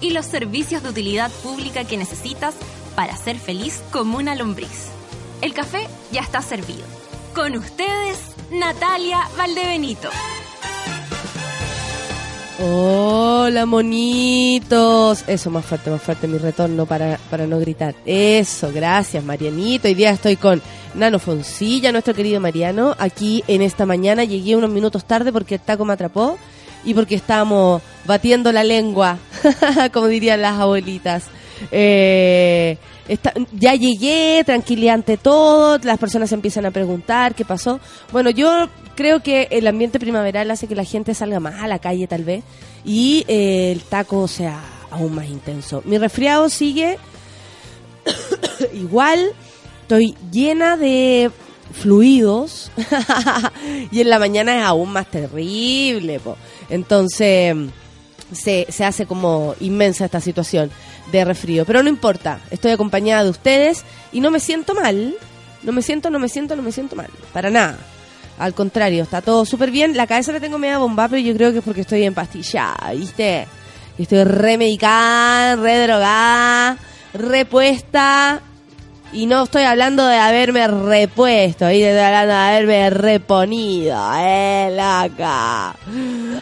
y los servicios de utilidad pública que necesitas para ser feliz como una lombriz. El café ya está servido. Con ustedes, Natalia Valdebenito. Hola, monitos. Eso, más fuerte, más fuerte mi retorno para, para no gritar. Eso, gracias, Marianito. Hoy día estoy con Nano Foncilla, nuestro querido Mariano. Aquí en esta mañana llegué unos minutos tarde porque el taco me atrapó y porque estábamos batiendo la lengua, como dirían las abuelitas. Eh, ya llegué, tranquilidad ante todo, las personas empiezan a preguntar qué pasó. Bueno, yo creo que el ambiente primaveral hace que la gente salga más a la calle tal vez y eh, el taco sea aún más intenso. Mi resfriado sigue igual, estoy llena de fluidos y en la mañana es aún más terrible. Entonces se, se hace como inmensa esta situación de resfrío. Pero no importa, estoy acompañada de ustedes y no me siento mal. No me siento, no me siento, no me siento mal. Para nada. Al contrario, está todo súper bien. La cabeza la tengo media bomba, pero yo creo que es porque estoy en pastilla, ¿viste? Estoy remedicada, redrogada, repuesta y no estoy hablando de haberme repuesto, estoy hablando de haberme reponido, eh, loca.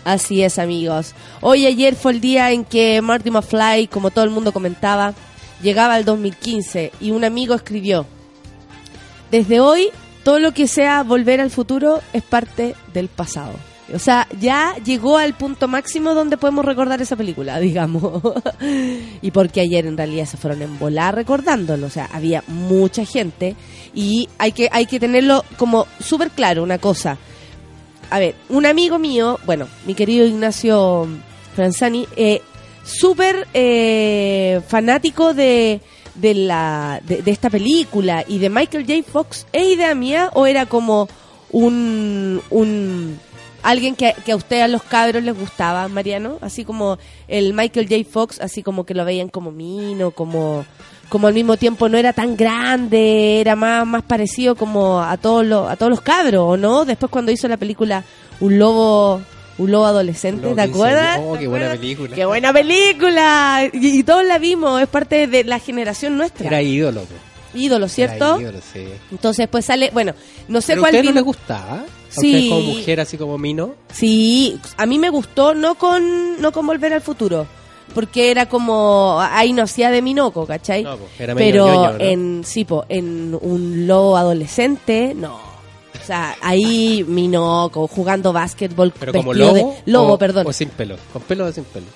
Así es, amigos. Hoy ayer fue el día en que Marty McFly, como todo el mundo comentaba, llegaba al 2015 y un amigo escribió, desde hoy todo lo que sea volver al futuro es parte del pasado. O sea, ya llegó al punto máximo donde podemos recordar esa película, digamos. y porque ayer en realidad se fueron en volar recordándolo. O sea, había mucha gente y hay que, hay que tenerlo como súper claro una cosa. A ver, un amigo mío, bueno, mi querido Ignacio Franzani, eh, súper eh, fanático de, de, la, de, esta película y de Michael J. Fox. ¿Es idea mía o era como un... un alguien que, que, a usted a los cabros les gustaba, Mariano, así como el Michael J. Fox, así como que lo veían como mino, como como al mismo tiempo no era tan grande, era más más parecido como a todos los a todos los cabros, ¿o no? Después cuando hizo la película Un lobo un lobo adolescente, ¿te acuerdas? Oh, qué buena película. ¡Qué buena película! Y, y, todos la vimos, es parte de la generación nuestra. Era ídolo. Ídolo, ¿cierto? Era ídolo, sí. Entonces, pues sale, bueno, no sé ¿Pero cuál a usted no le gustaba? Sí. como mujer, así como Mino. Sí, a mí me gustó no con no con Volver al Futuro, porque era como ahí no hacía de Minoco, ¿cachai? No, era medio Pero ñoño, ¿no? en sí, po, en un lobo adolescente, no. O sea, ahí Minoco jugando básquetbol Pero como lobo. de lobo, o, perdón. O sin pelo. Con pelo o sin pelo.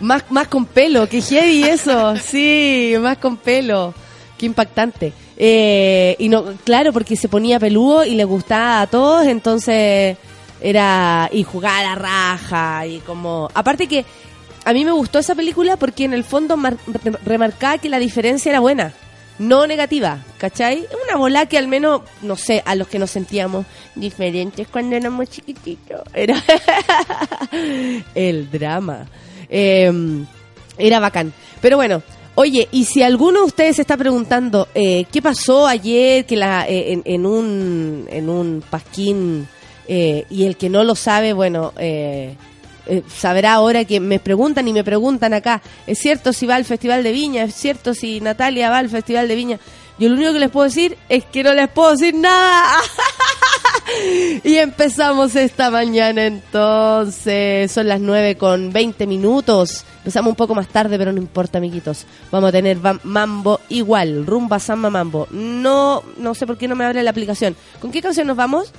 Más más con pelo, que heavy eso. sí, más con pelo. Qué impactante. Eh, y no, claro, porque se ponía peludo y le gustaba a todos, entonces era y jugaba a la raja y como aparte que a mí me gustó esa película porque en el fondo mar- re- remarcaba que la diferencia era buena, no negativa, ¿cachai? Una bola que al menos, no sé, a los que nos sentíamos diferentes cuando éramos chiquititos, era el drama. Eh, era bacán. Pero bueno, oye, y si alguno de ustedes se está preguntando eh, qué pasó ayer que la, eh, en, un, en un pasquín eh, y el que no lo sabe, bueno, eh, eh, sabrá ahora que me preguntan y me preguntan acá, ¿es cierto si va al Festival de Viña? ¿Es cierto si Natalia va al Festival de Viña? Yo lo único que les puedo decir es que no les puedo decir nada. Y empezamos esta mañana entonces. Son las 9 con 20 minutos. Empezamos un poco más tarde, pero no importa, amiguitos. Vamos a tener mambo igual. Rumba Samba Mambo. No, no sé por qué no me abre la aplicación. ¿Con qué canción nos vamos?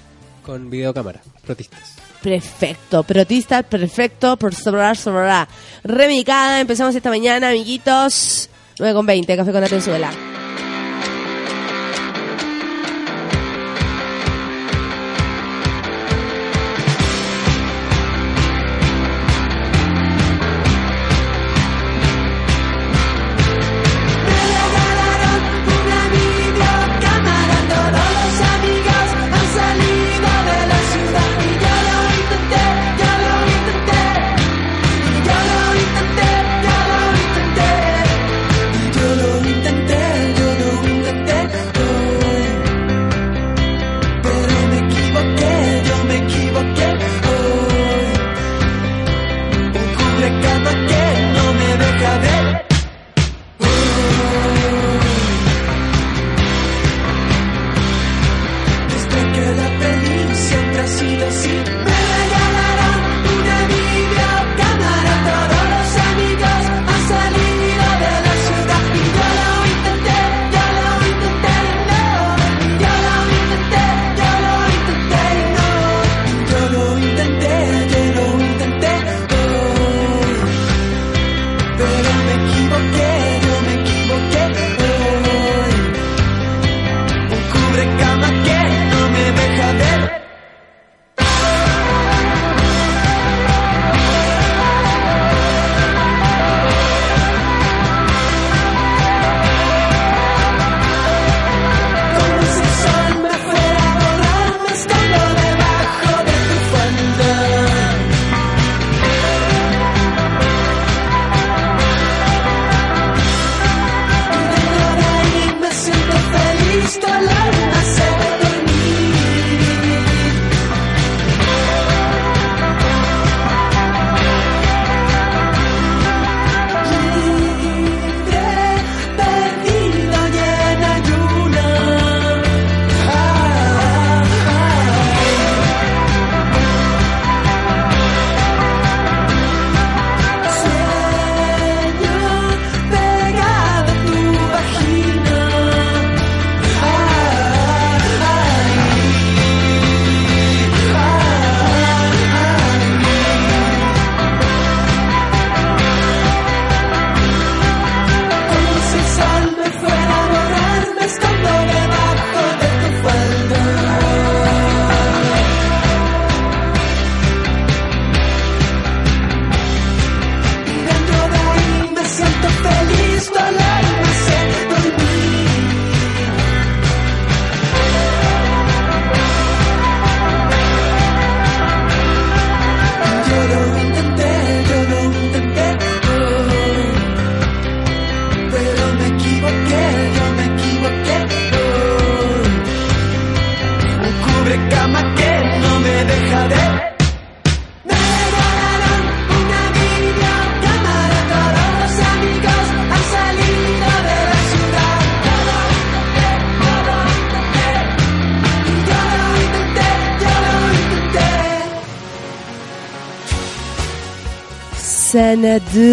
Con videocámara. Protistas. Perfecto, protista, perfecto, por sobrar, sobrará. Remicada, empezamos esta mañana, amiguitos. 9 con 20, café con Atenzuela. Hasta la ندى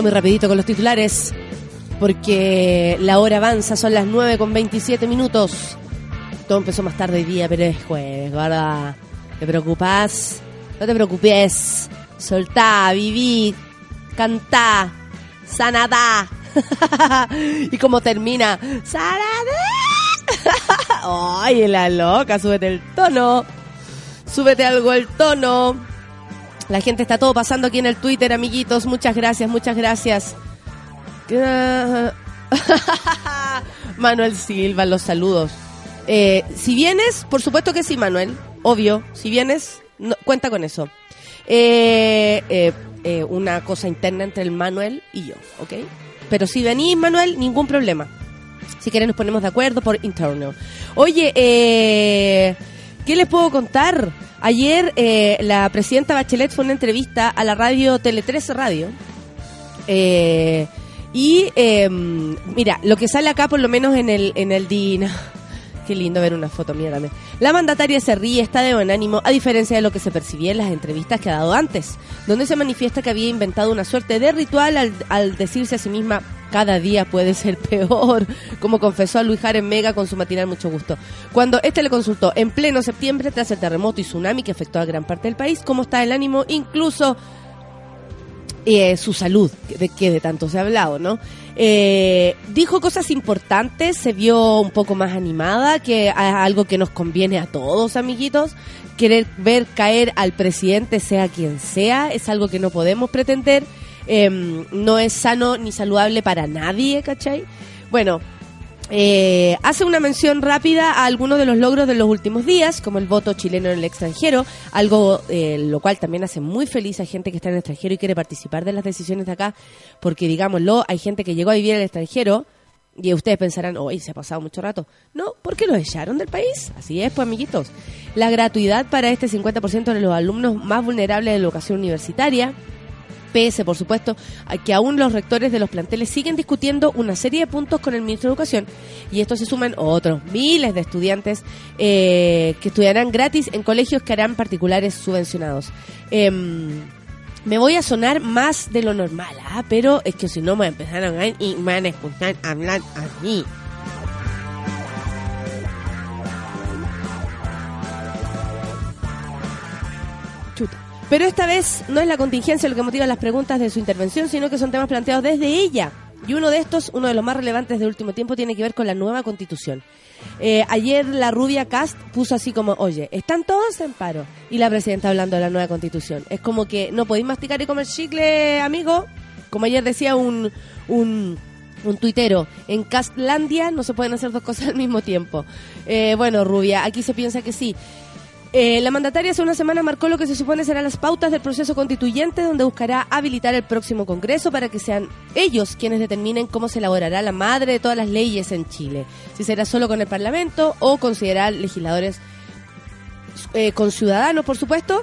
vamos rapidito con los titulares, porque la hora avanza, son las 9 con 27 minutos. Todo empezó más tarde hoy día, pero es jueves, ¿verdad? ¿Te preocupas? No te preocupes. Soltá, viví, cantá, sanadá. y como termina, sanadá. Ay, la loca, súbete el tono. Súbete algo el tono. La gente está todo pasando aquí en el Twitter, amiguitos. Muchas gracias, muchas gracias. Manuel Silva, los saludos. Eh, si vienes, por supuesto que sí, Manuel. Obvio. Si vienes, no- cuenta con eso. Eh, eh, eh, una cosa interna entre el Manuel y yo, ¿ok? Pero si venís, Manuel, ningún problema. Si quieren nos ponemos de acuerdo por interno. Oye, eh, ¿qué les puedo contar? Ayer eh, la presidenta Bachelet fue a una entrevista a la radio Tele 13 Radio. Eh, y eh, mira, lo que sale acá por lo menos en el, en el DIN... Qué lindo ver una foto mía. La mandataria se ríe, está de buen ánimo, a diferencia de lo que se percibía en las entrevistas que ha dado antes, donde se manifiesta que había inventado una suerte de ritual al, al decirse a sí misma, cada día puede ser peor, como confesó a Luis Jaren Mega con su matinal Mucho Gusto. Cuando este le consultó en pleno septiembre, tras el terremoto y tsunami que afectó a gran parte del país, cómo está el ánimo, incluso su salud, de que de tanto se ha hablado, ¿no? Eh, dijo cosas importantes, se vio un poco más animada, que es algo que nos conviene a todos, amiguitos. Querer ver caer al presidente, sea quien sea, es algo que no podemos pretender. Em, no es sano ni saludable para nadie, ¿cachai? Bueno, eh, hace una mención rápida a algunos de los logros de los últimos días, como el voto chileno en el extranjero, algo eh, lo cual también hace muy feliz a gente que está en el extranjero y quiere participar de las decisiones de acá, porque digámoslo, hay gente que llegó a vivir en el extranjero y ustedes pensarán, hoy se ha pasado mucho rato. No, porque los echaron del país. Así es, pues amiguitos. La gratuidad para este 50% de los alumnos más vulnerables de la educación universitaria pese, por supuesto, a que aún los rectores de los planteles siguen discutiendo una serie de puntos con el ministro de Educación y esto se suman otros miles de estudiantes eh, que estudiarán gratis en colegios que harán particulares subvencionados. Em, me voy a sonar más de lo normal, ¿ah? pero es que si no me empezaron a y me van a escuchar hablar así. Chuta. Pero esta vez no es la contingencia lo que motiva las preguntas de su intervención, sino que son temas planteados desde ella. Y uno de estos, uno de los más relevantes del último tiempo, tiene que ver con la nueva constitución. Eh, ayer la rubia Cast puso así como, oye, están todos en paro. Y la presidenta hablando de la nueva constitución. Es como que no podéis masticar y comer chicle, amigo. Como ayer decía un, un, un tuitero, en Castlandia no se pueden hacer dos cosas al mismo tiempo. Eh, bueno, rubia, aquí se piensa que sí. Eh, la mandataria hace una semana marcó lo que se supone serán las pautas del proceso constituyente, donde buscará habilitar el próximo Congreso para que sean ellos quienes determinen cómo se elaborará la madre de todas las leyes en Chile. Si será solo con el Parlamento o considerar legisladores eh, con ciudadanos, por supuesto,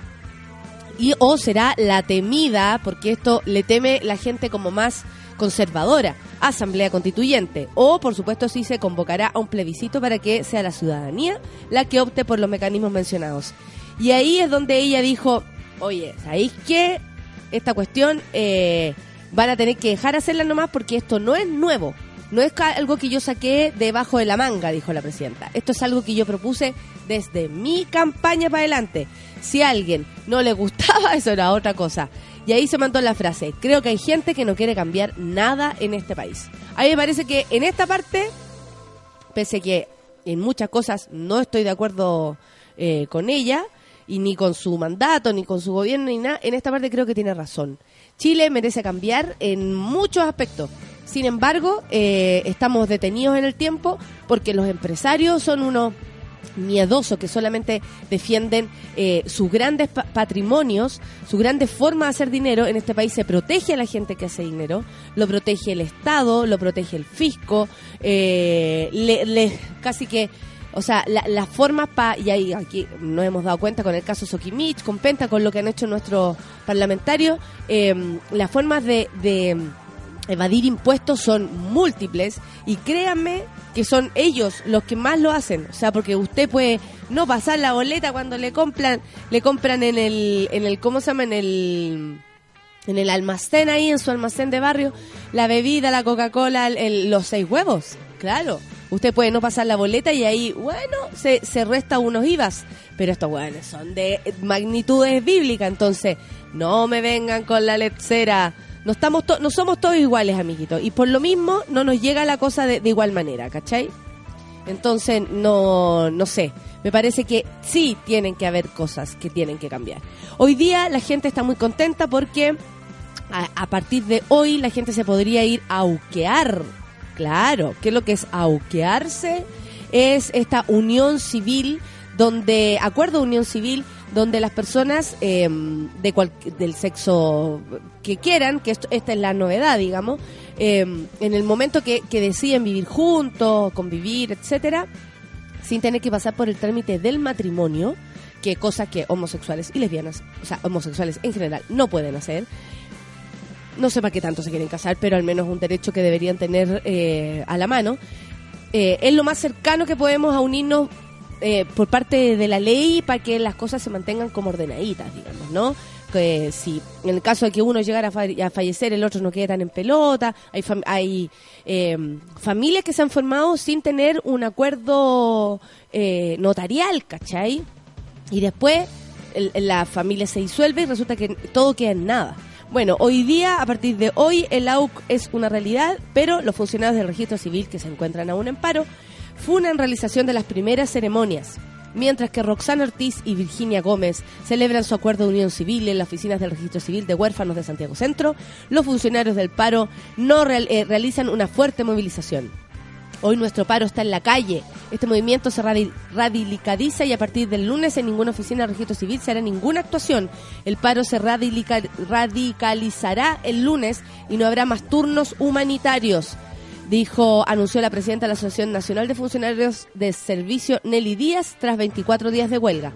y o será la temida, porque esto le teme la gente como más conservadora, asamblea constituyente, o por supuesto si se convocará a un plebiscito para que sea la ciudadanía la que opte por los mecanismos mencionados. Y ahí es donde ella dijo, oye, ¿sabéis qué? Esta cuestión eh, van a tener que dejar hacerla nomás porque esto no es nuevo. No es algo que yo saqué debajo de la manga, dijo la presidenta. Esto es algo que yo propuse desde mi campaña para adelante. Si a alguien no le gustaba, eso era otra cosa. Y ahí se mandó la frase, creo que hay gente que no quiere cambiar nada en este país. A mí me parece que en esta parte, pese que en muchas cosas no estoy de acuerdo eh, con ella, y ni con su mandato, ni con su gobierno, ni nada, en esta parte creo que tiene razón. Chile merece cambiar en muchos aspectos. Sin embargo, eh, estamos detenidos en el tiempo porque los empresarios son unos miedosos que solamente defienden eh, sus grandes pa- patrimonios, su grandes forma de hacer dinero. En este país se protege a la gente que hace dinero, lo protege el Estado, lo protege el fisco, eh, le, casi que, o sea, la- las formas para, y ahí aquí nos hemos dado cuenta con el caso Sokimich, con Penta, con lo que han hecho nuestros parlamentarios, eh, las formas de, de evadir impuestos son múltiples y créanme que son ellos los que más lo hacen, o sea, porque usted puede no pasar la boleta cuando le compran, le compran en el, en el, ¿cómo se llama? En el, en el almacén ahí, en su almacén de barrio, la bebida, la Coca-Cola, los seis huevos, claro. Usted puede no pasar la boleta y ahí, bueno, se, se resta unos IVAs. Pero estos hueones son de magnitudes bíblicas, entonces no me vengan con la lecera. No, estamos no somos todos iguales, amiguitos. Y por lo mismo no nos llega la cosa de, de igual manera, ¿cachai? Entonces, no, no sé. Me parece que sí tienen que haber cosas que tienen que cambiar. Hoy día la gente está muy contenta porque a, a partir de hoy la gente se podría ir a auquear. Claro, ¿qué es lo que es auquearse? Es esta unión civil donde, acuerdo unión civil, donde las personas eh, de cual- del sexo que quieran, que esto- esta es la novedad, digamos, eh, en el momento que, que deciden vivir juntos, convivir, etcétera, sin tener que pasar por el trámite del matrimonio, que cosa que homosexuales y lesbianas, o sea, homosexuales en general, no pueden hacer. No sé para qué tanto se quieren casar, pero al menos un derecho que deberían tener eh, a la mano. Eh, es lo más cercano que podemos a unirnos eh, por parte de la ley para que las cosas se mantengan como ordenaditas, digamos, ¿no? Que si en el caso de que uno llegara a, fa- a fallecer, el otro no quede tan en pelota. Hay, hay eh, familias que se han formado sin tener un acuerdo eh, notarial, ¿cachai? Y después el- la familia se disuelve y resulta que todo queda en nada. Bueno, hoy día, a partir de hoy, el AUC es una realidad, pero los funcionarios del registro civil que se encuentran aún en paro funan realización de las primeras ceremonias. Mientras que Roxana Ortiz y Virginia Gómez celebran su acuerdo de unión civil en las oficinas del Registro Civil de Huérfanos de Santiago Centro, los funcionarios del paro no eh, realizan una fuerte movilización. Hoy nuestro paro está en la calle. Este movimiento se radi- radicaliza y a partir del lunes en ninguna oficina de registro civil se hará ninguna actuación. El paro se radicalizará el lunes y no habrá más turnos humanitarios. Dijo, anunció la presidenta de la Asociación Nacional de Funcionarios de Servicio, Nelly Díaz, tras 24 días de huelga.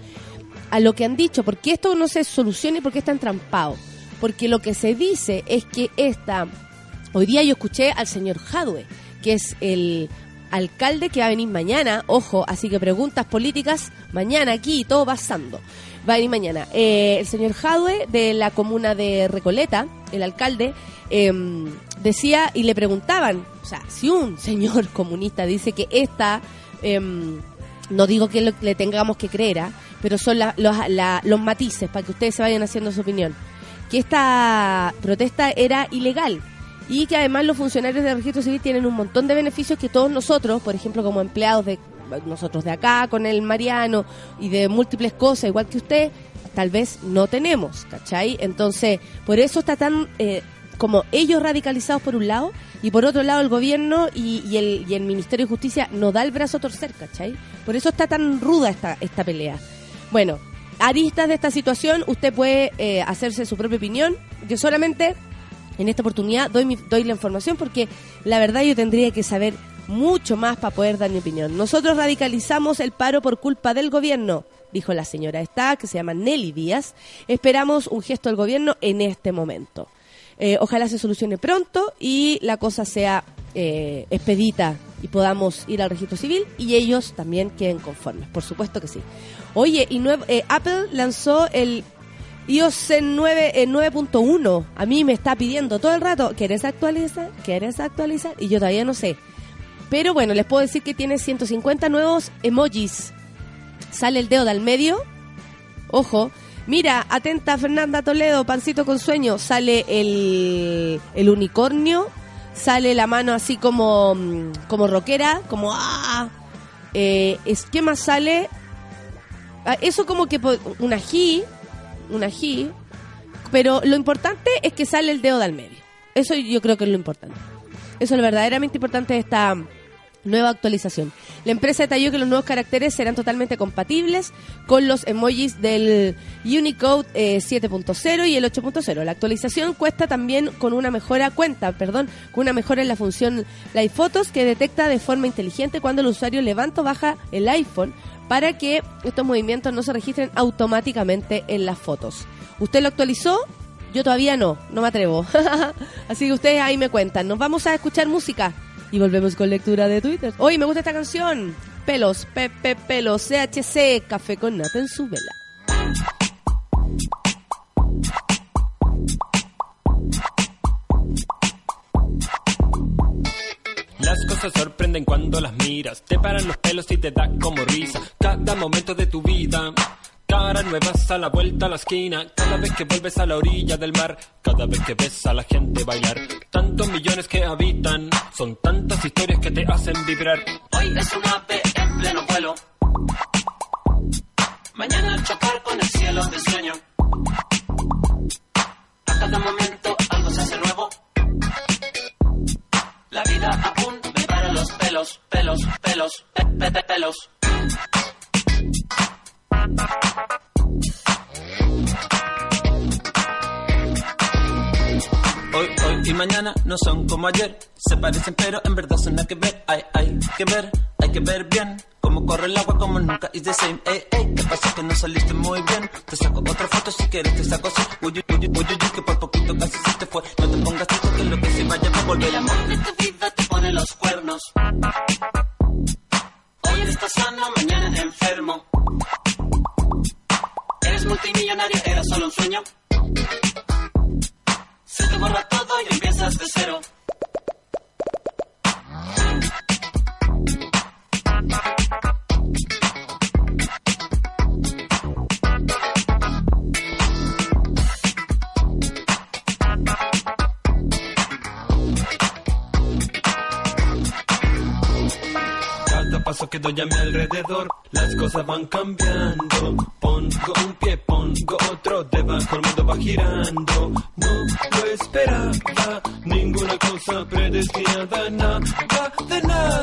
A lo que han dicho, ¿por qué esto no se soluciona y por qué está entrampado? Porque lo que se dice es que esta Hoy día yo escuché al señor Jadwe, que es el alcalde que va a venir mañana. Ojo, así que preguntas políticas mañana aquí, todo pasando. Va a venir mañana. Eh, el señor Jadwe de la comuna de Recoleta, el alcalde, em, decía y le preguntaban, o sea, si un señor comunista dice que esta, em, no digo que le tengamos que creer, ¿ah? pero son los, la- los matices para que ustedes se vayan haciendo su opinión, que esta protesta era ilegal y que además los funcionarios del registro civil tienen un montón de beneficios que todos nosotros, por ejemplo, como empleados de nosotros de acá, con el Mariano y de múltiples cosas, igual que usted, tal vez no tenemos, ¿cachai? Entonces, por eso está tan eh, como ellos radicalizados por un lado y por otro lado el gobierno y, el, y el Ministerio de Justicia no da el brazo a torcer, ¿cachai? Por eso está tan ruda esta, esta pelea. Bueno, aristas de esta situación, usted puede eh, hacerse su propia opinión. Yo solamente en esta oportunidad doy, doy la información porque la verdad yo tendría que saber mucho más para poder dar mi opinión. Nosotros radicalizamos el paro por culpa del gobierno, dijo la señora esta, que se llama Nelly Díaz. Esperamos un gesto del gobierno en este momento. Eh, ojalá se solucione pronto y la cosa sea eh, expedita y podamos ir al registro civil y ellos también queden conformes. Por supuesto que sí. Oye, y nuevo- eh, Apple lanzó el iOS 9, eh, 9.1. A mí me está pidiendo todo el rato, ¿quieres actualizar? ¿Quieres actualizar? Y yo todavía no sé. Pero bueno, les puedo decir que tiene 150 nuevos emojis. Sale el dedo del medio. Ojo. Mira, atenta Fernanda Toledo, pancito con sueño. Sale el, el unicornio. Sale la mano así como, mm, como rockera, como ¡ah! Eh, ¿Qué más sale? Ah, Eso como que un ají, un ají, pero lo importante es que sale el dedo del medio. Eso yo creo que es lo importante. Eso es lo verdaderamente importante de esta nueva actualización. La empresa detalló que los nuevos caracteres serán totalmente compatibles con los emojis del Unicode eh, 7.0 y el 8.0. La actualización cuesta también con una mejora, cuenta, perdón, con una mejora en la función Live Photos que detecta de forma inteligente cuando el usuario levanta o baja el iPhone para que estos movimientos no se registren automáticamente en las fotos. ¿Usted lo actualizó? Yo todavía no, no me atrevo. Así que ustedes ahí me cuentan. Nos vamos a escuchar música y volvemos con lectura de Twitter. Hoy me gusta esta canción. Pelos, Pepe Pelos, CHC, Café con Nata en su vela. Las cosas sorprenden cuando las miras, te paran los pelos y te da como risa. Cada momento de tu vida, caras nuevas a la vuelta a la esquina. Cada vez que vuelves a la orilla del mar, cada vez que ves a la gente bailar. Tantos millones que habitan, son tantas historias que te hacen vibrar. Hoy es un ave en pleno vuelo. Mañana chocar con el cielo de sueño. A cada momento algo se hace nuevo. La vida aún me para los pelos, pelos, pelos, pe, pe, pe- pelos. Hoy, hoy y mañana no son como ayer. Se parecen, pero en verdad son nada que ver. Hay, hay que ver, hay que ver bien. Cómo corre el agua, como nunca is the same. Ey, ey, ¿qué pasa que no saliste muy bien? Te saco otra foto si quieres, te saco así. Uy, uy, uy, uy, uy, que por poquito casi se te fue. No te pongas triste que lo que se vaya va a volver. El amor de tu vida te pone los cuernos. Hoy estás sano, mañana enfermo. Multimillonario, era solo un sueño. Se te borra todo y empiezas de cero. Doy a mi alrededor. Las cosas van cambiando. Pongo un pie, pongo otro. Debajo el mundo va girando. No lo esperaba. Ninguna cosa predestinada. Nada de nada.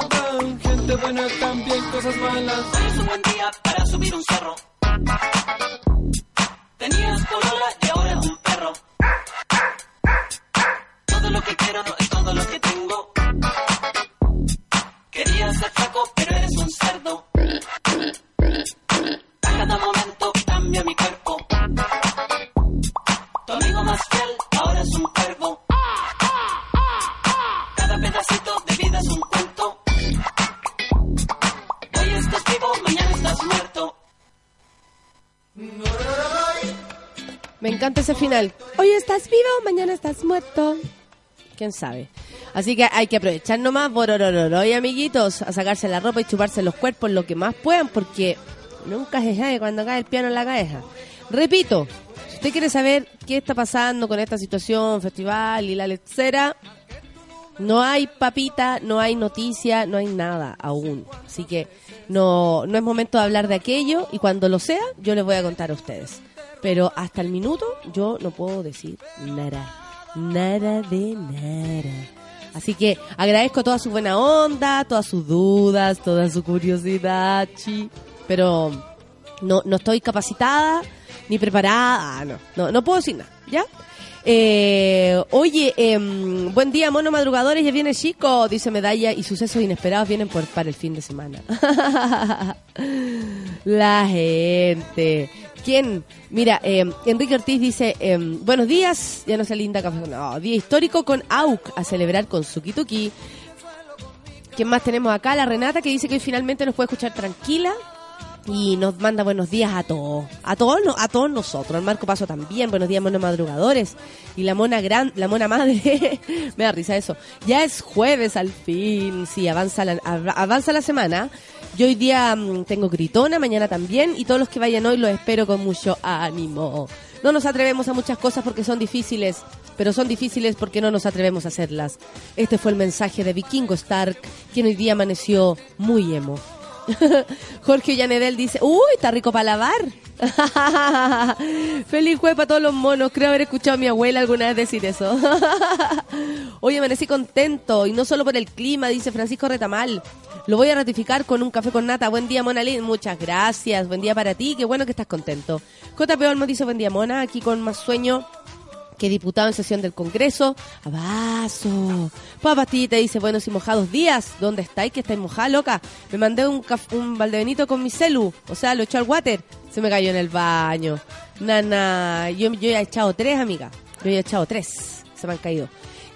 Gente buena también, cosas malas. Es un buen día para subir un cerro. Tenías polola encanta ese final. Hoy estás vivo, mañana estás muerto. ¿Quién sabe? Así que hay que aprovechar nomás, bororororo, y amiguitos, a sacarse la ropa y chuparse los cuerpos lo que más puedan, porque nunca se sabe cuando cae el piano en la cabeza. Repito, si usted quiere saber qué está pasando con esta situación, festival y la lecera, no hay papita, no hay noticia, no hay nada aún. Así que no, no es momento de hablar de aquello y cuando lo sea, yo les voy a contar a ustedes. Pero hasta el minuto yo no puedo decir nada. Nada de nada. Así que agradezco toda su buena onda, todas sus dudas, toda su curiosidad, chi. Pero no, no estoy capacitada ni preparada. Ah, no, no, no puedo decir nada, ¿ya? Eh, oye, em, buen día, mono madrugadores, ya viene chico, dice Medalla, y sucesos inesperados vienen por, para el fin de semana. La gente. ¿Quién? Mira, em, Enrique Ortiz dice, em, buenos días, ya no sé linda café. No, día histórico con AUC a celebrar con Suki Tuki. ¿Quién más tenemos acá? La Renata que dice que hoy finalmente nos puede escuchar tranquila y nos manda buenos días a todos, a todos, a todos nosotros. Al Marco Paso también, buenos días, monos madrugadores. Y la mona gran, la mona madre, me da risa eso. Ya es jueves al fin, sí, avanza la, av- avanza la semana. Yo hoy día mm, tengo gritona, mañana también, y todos los que vayan hoy los espero con mucho ánimo. No nos atrevemos a muchas cosas porque son difíciles, pero son difíciles porque no nos atrevemos a hacerlas. Este fue el mensaje de Vikingo Stark, quien hoy día amaneció muy emo. Jorge Llanedel dice, uy, está rico para lavar. Feliz jueves para todos los monos. Creo haber escuchado a mi abuela alguna vez decir eso. Hoy amanecí contento y no solo por el clima, dice Francisco Retamal. Lo voy a ratificar con un café con nata. Buen día, Mona Lin. Muchas gracias. Buen día para ti. Qué bueno que estás contento. JP Olmo dice buen día, Mona. Aquí con más sueño que diputado en sesión del Congreso. Abrazo. Papastillita dice, buenos y mojados días. ¿Dónde estáis? Que estáis mojada, loca. Me mandé un, un con mi celu. O sea, lo echó al water. Se me cayó en el baño. Nana, yo, yo he echado tres, amiga. Yo he echado tres. Se me han caído.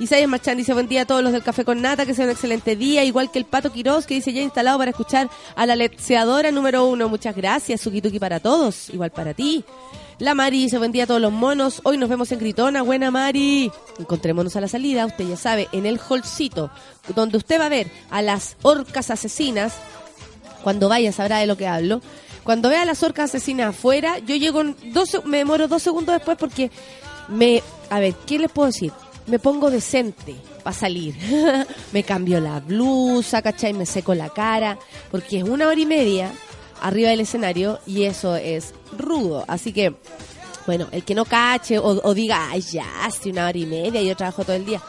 Isaías Marchán dice, buen día a todos los del Café con Nata, que sea un excelente día, igual que el Pato Quiroz, que dice ya instalado para escuchar a la lecheadora número uno. Muchas gracias, Sukituki para todos, igual para ti. La Mari dice, buen día a todos los monos, hoy nos vemos en Gritona, buena Mari. Encontrémonos a la salida, usted ya sabe, en el holcito, donde usted va a ver a las orcas asesinas, cuando vaya sabrá de lo que hablo. Cuando vea a las orcas asesinas afuera, yo llego, dos, me demoro dos segundos después porque me, a ver, ¿qué les puedo decir? Me pongo decente para salir. me cambio la blusa, ¿cachai? Me seco la cara, porque es una hora y media arriba del escenario y eso es rudo. Así que, bueno, el que no cache o, o diga, ay, ya, hace una hora y media y yo trabajo todo el día.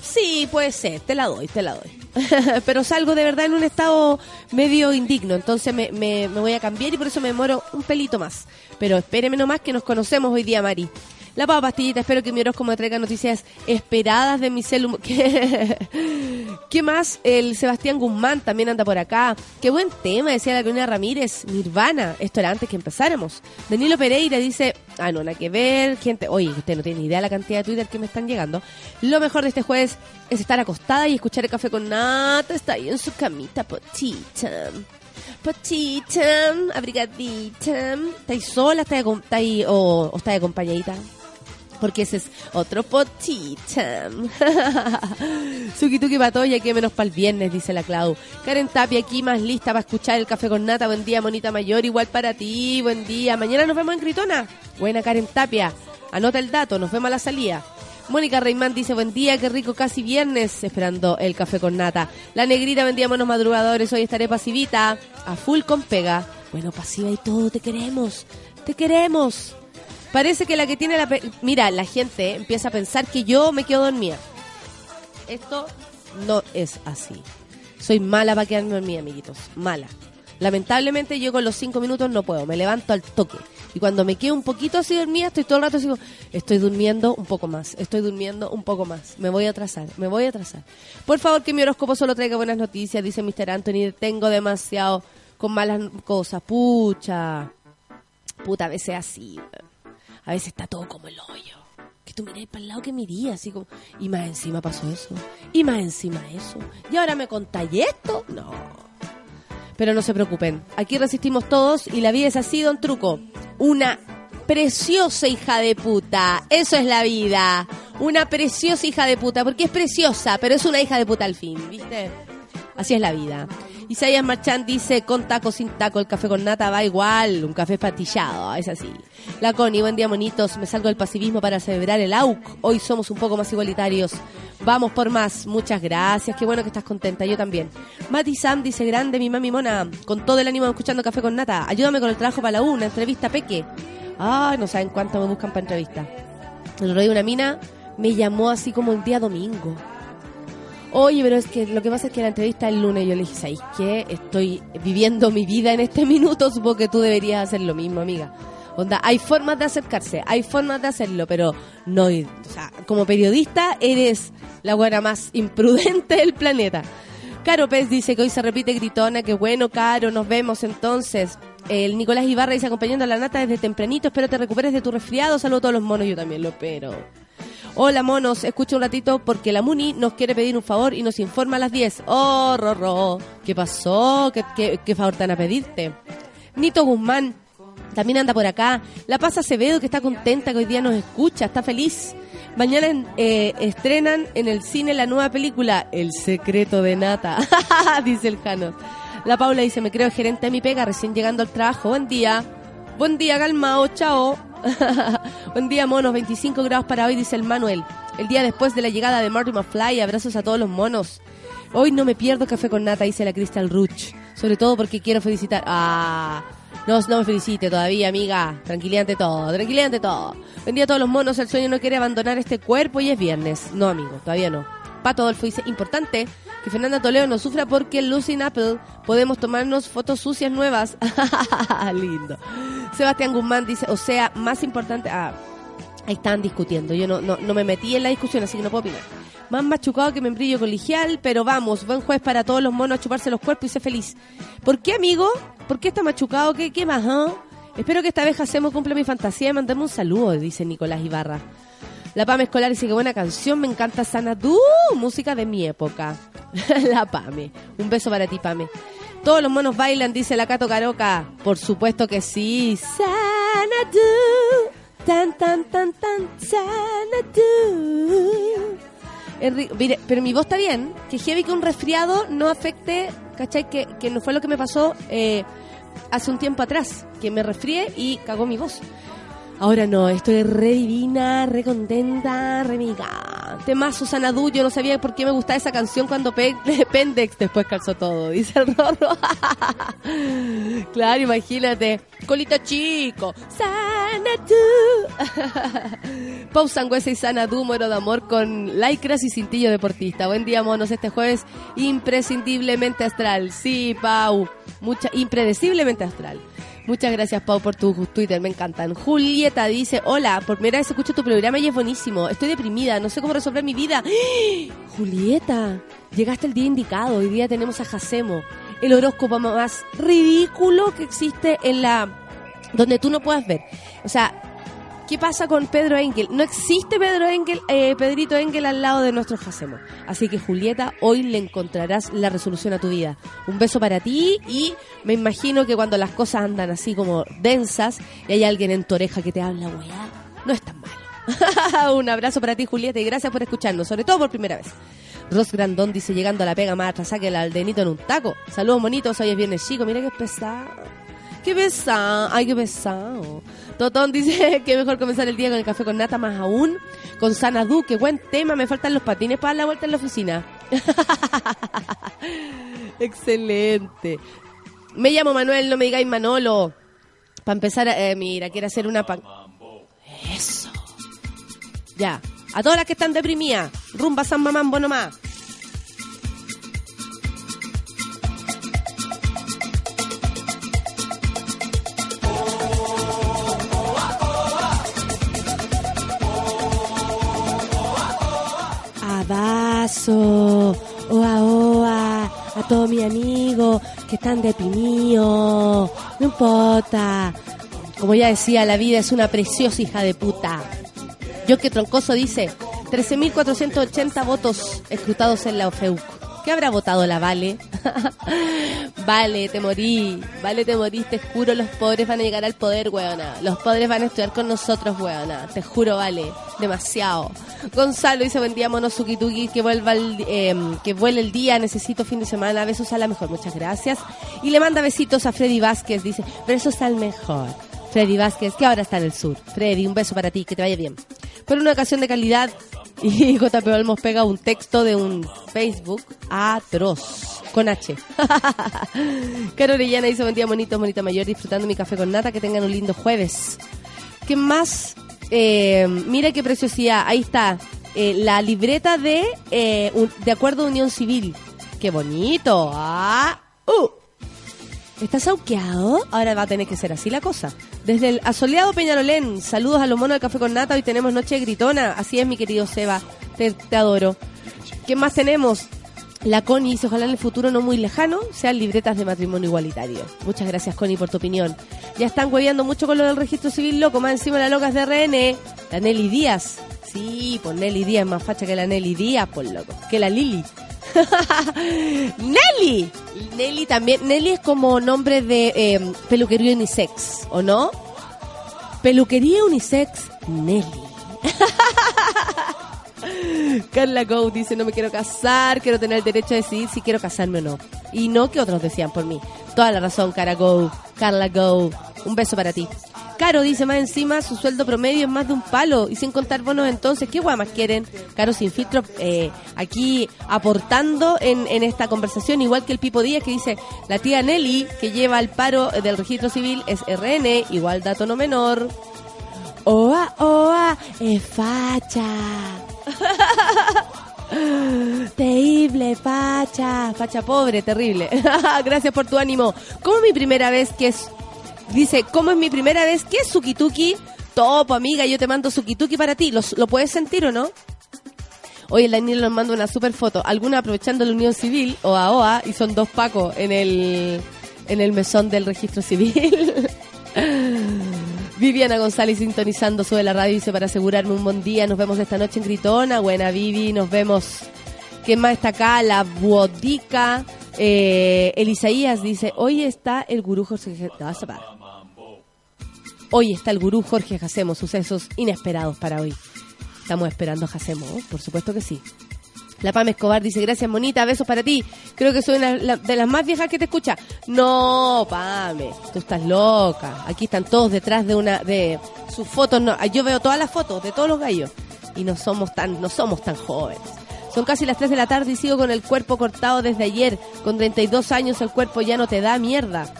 Sí, puede ser, te la doy, te la doy. Pero salgo de verdad en un estado medio indigno, entonces me, me, me voy a cambiar y por eso me demoro un pelito más. Pero espéreme nomás que nos conocemos hoy día, Mari. La papa pastillita, espero que mi horóscopo me traiga noticias esperadas de mi celu. ¿Qué? ¿Qué más? El Sebastián Guzmán también anda por acá. Qué buen tema, decía la Carolina Ramírez. Nirvana. Esto era antes que empezáramos. Danilo Pereira dice, ah, no, nada que ver. Gente, oye, usted no tiene ni idea de la cantidad de Twitter que me están llegando. Lo mejor de este jueves es estar acostada y escuchar el café con nata. Está ahí en su camita, potita. Potita, abrigadita. ¿Estáis sola? ¿Estáis, acom- estáis- o, o estáis acompañadita? Porque ese es otro potita. Suki tuki patoya, que menos para el viernes, dice la Clau. Karen Tapia aquí más lista para escuchar el café con nata. Buen día, monita mayor, igual para ti. Buen día. Mañana nos vemos en Gritona. Buena Karen Tapia. Anota el dato, nos vemos a la salida. Mónica Reimán dice, buen día, qué rico, casi viernes, esperando el café con nata. La negrita, buen día, buenos madrugadores, hoy estaré pasivita, a full con pega. Bueno, pasiva y todo, te queremos, te queremos. Parece que la que tiene la... Mira, la gente empieza a pensar que yo me quedo dormida. Esto no es así. Soy mala para quedarme dormida, amiguitos. Mala. Lamentablemente yo con los cinco minutos no puedo. Me levanto al toque. Y cuando me quedo un poquito así dormida, estoy todo el rato así estoy durmiendo un poco más, estoy durmiendo un poco más. Me voy a atrasar, me voy a atrasar. Por favor, que mi horóscopo solo traiga buenas noticias, dice Mr. Anthony. Tengo demasiado con malas cosas. Pucha. Puta, a veces así. A veces está todo como el hoyo. Que tú miráis para el lado que miría, así como. Y más encima pasó eso. Y más encima eso. Y ahora me contáis esto. No. Pero no se preocupen. Aquí resistimos todos y la vida es así, don Truco. Una preciosa hija de puta. Eso es la vida. Una preciosa hija de puta. Porque es preciosa, pero es una hija de puta al fin, ¿viste? Así es la vida. Isaías Marchand dice, con taco, sin taco, el café con nata va igual, un café patillado, es así. La Connie, buen día monitos, me salgo del pasivismo para celebrar el AUC. Hoy somos un poco más igualitarios. Vamos por más, muchas gracias, qué bueno que estás contenta, yo también. Mati Sam dice, grande mi mami mona, con todo el ánimo escuchando café con nata, ayúdame con el trabajo para la una entrevista peque. Ay, no saben cuánto me buscan para entrevista. El otro día una mina me llamó así como el día domingo. Oye, pero es que lo que pasa es que la entrevista el lunes yo le dije, ¿sabes qué? Estoy viviendo mi vida en este minuto, supongo que tú deberías hacer lo mismo, amiga. Onda, hay formas de acercarse, hay formas de hacerlo, pero no, o sea, como periodista eres la buena más imprudente del planeta. Caro Pez dice que hoy se repite gritona, que bueno, Caro, nos vemos entonces. El Nicolás Ibarra dice acompañando a la nata desde tempranito, espero te recuperes de tu resfriado, saludo a todos los monos, yo también lo espero. Hola monos, escucha un ratito porque la Muni nos quiere pedir un favor y nos informa a las 10. Oh, Rorro, ¿qué pasó? ¿Qué, favor te van a pedirte? Nito Guzmán también anda por acá. La Paz Acevedo que está contenta que hoy día nos escucha, está feliz. Mañana eh, estrenan en el cine la nueva película El secreto de Nata, dice el Jano. La Paula dice, me creo gerente de mi pega, recién llegando al trabajo. Buen día. Buen día, calmao, chao. Buen día, monos. 25 grados para hoy, dice el Manuel. El día después de la llegada de Marty McFly. Abrazos a todos los monos. Hoy no me pierdo café con nata, dice la Crystal Ruch. Sobre todo porque quiero felicitar. Ah, no, no me felicite todavía, amiga. Tranquilidad ante todo, tranquilidad ante todo. Buen día a todos los monos. El sueño no quiere abandonar este cuerpo y es viernes. No, amigo, todavía no. Pato Adolfo dice, importante que Fernanda Toledo no sufra porque en Lucy Apple podemos tomarnos fotos sucias nuevas. Lindo. Sebastián Guzmán dice, o sea, más importante... Ah, ahí estaban discutiendo. Yo no, no, no me metí en la discusión, así que no puedo opinar. Más machucado que membrillo colegial, pero vamos, buen jueves para todos los monos a chuparse los cuerpos y ser feliz. ¿Por qué, amigo? ¿Por qué está machucado? ¿Qué, qué más, ah? Espero que esta vez hacemos cumple mi fantasía de mandarme un saludo, dice Nicolás Ibarra. La Pame Escolar dice que buena canción, me encanta Sanadú, música de mi época. la Pame. Un beso para ti, Pame. Todos los monos bailan, dice la Cato Caroca. Por supuesto que sí. Sanadú. Tan, tan, tan, tan. Sanadú. Mire, pero mi voz está bien. Que heavy que un resfriado no afecte, ¿cachai? Que, que no fue lo que me pasó eh, hace un tiempo atrás. Que me resfrié y cagó mi voz. Ahora no, estoy re divina, re contenta, re miga. Susana Du, yo no sabía por qué me gustaba esa canción cuando Pe- Pendex después calzó todo, dice el Rorro. claro, imagínate. Colito chico. Sana Du. Pau Sangüesa y Sana Du, muero de amor con lycras y cintillo deportista. Buen día, monos. Este jueves imprescindiblemente astral. Sí, Pau. Mucha, impredeciblemente astral. Muchas gracias, Pau, por tu Twitter, me encantan. Julieta dice, hola, por primera vez escucho tu programa y es buenísimo. Estoy deprimida, no sé cómo resolver mi vida. Julieta, llegaste el día indicado. Hoy día tenemos a Jacemo, el horóscopo más ridículo que existe en la... donde tú no puedas ver. O sea, ¿qué pasa con Pedro Engel? No existe Pedro Engel, eh, Pedrito Engel al lado de nuestro Jacemo. Así que Julieta, hoy le encontrarás la resolución a tu vida. Un beso para ti y me imagino que cuando las cosas andan así como densas y hay alguien en tu oreja que te habla, weá, no es tan malo. Un abrazo para ti, Julieta, y gracias por escucharnos, sobre todo por primera vez. Ros Grandón dice, llegando a la pega más atrasada que el aldenito en un taco. Saludos, monitos, hoy es viernes chico, mira que pesado. Qué pesado, ay, qué pesado. Totón dice que mejor comenzar el día con el café con nata, más aún con Sanadu. Qué buen tema, me faltan los patines para dar la vuelta en la oficina. Excelente. Me llamo Manuel, no me digáis Manolo. Para empezar, eh, mira, quiero hacer una... pan- Eso. Ya. A todas las que están deprimidas, rumba San Mamambo nomás. Abrazo, oa oa, a todos mis amigos que están deprimidos, no importa. Como ya decía, la vida es una preciosa hija de puta. Yo que Troncoso dice 13.480 votos escrutados en la OFEUC. ¿Qué habrá votado la Vale? vale, te morí. Vale, te morí. Te juro, los pobres van a llegar al poder, weona. Los pobres van a estudiar con nosotros, weona. Te juro, vale. Demasiado. Gonzalo dice, buen día, mono Sukituki, que vuelva el, eh, que vuele el día, necesito fin de semana, besos a la mejor, muchas gracias. Y le manda besitos a Freddy Vázquez, dice, besos al mejor. Freddy Vázquez, que ahora está en el sur. Freddy, un beso para ti, que te vaya bien. Por una ocasión de calidad, y JP Olmos pega un texto de un Facebook atroz, con H. Caro Orellana dice, buen día, monito, monita mayor, disfrutando mi café con nata, que tengan un lindo jueves. ¿Qué más? Eh, mira qué preciosidad, ahí está, eh, la libreta de, eh, de acuerdo unión civil. Qué bonito. Ah, uh. ¿Estás auqueado? Ahora va a tener que ser así la cosa. Desde el asoleado Peñalolén, saludos a los monos del café con nata. Hoy tenemos noche gritona. Así es, mi querido Seba. Te, te adoro. ¿Qué más tenemos? La Connie dice, ojalá en el futuro no muy lejano sean libretas de matrimonio igualitario. Muchas gracias, Connie, por tu opinión. Ya están hueveando mucho con lo del registro civil loco. Más encima la loca es de RN. La Nelly Díaz. Sí, pues Nelly Díaz más facha que la Nelly Díaz, por loco. Que la Lili. Nelly. Nelly también. Nelly es como nombre de eh, peluquería unisex, ¿o no? Peluquería unisex Nelly. Carla Go dice, no me quiero casar, quiero tener el derecho a decidir si quiero casarme o no. Y no que otros decían por mí. Toda la razón, Cara Go, Carla Go. Un beso para ti. Caro dice más encima, su sueldo promedio es más de un palo. Y sin contar bonos entonces, ¿qué guay más quieren? Caro sin filtro, eh, aquí aportando en, en esta conversación, igual que el Pipo Díaz que dice, la tía Nelly, que lleva el paro del registro civil, es RN, igual dato no menor. Oa, oa, es facha. Terrible, facha. Facha pobre, terrible. Gracias por tu ánimo. ¿Cómo es mi primera vez que es... Dice, ¿cómo es mi primera vez que es Sukituki? Topo, amiga, yo te mando Sukituki para ti. ¿Lo, lo puedes sentir o no? Oye, la Nila nos manda una super foto. Alguna aprovechando la unión civil, OA, OA, y son dos pacos en el, en el mesón del registro civil. Viviana González sintonizando sobre la radio dice para asegurarme un buen día. Nos vemos esta noche en Gritona. Buena Vivi, nos vemos. ¿Quién más está acá? La Buodica. Eh, Elisaías dice, hoy está el gurú Jorge. Hoy está el gurú Jorge Jacemo. Sucesos inesperados para hoy. Estamos esperando a Jacemo, ¿no? por supuesto que sí. La Pam Escobar dice, gracias Monita, besos para ti. Creo que soy una de las más viejas que te escucha. No, Pame, tú estás loca. Aquí están todos detrás de una de sus fotos. No, yo veo todas las fotos de todos los gallos y no somos tan no somos tan jóvenes. Son casi las 3 de la tarde y sigo con el cuerpo cortado desde ayer. Con 32 años el cuerpo ya no te da mierda.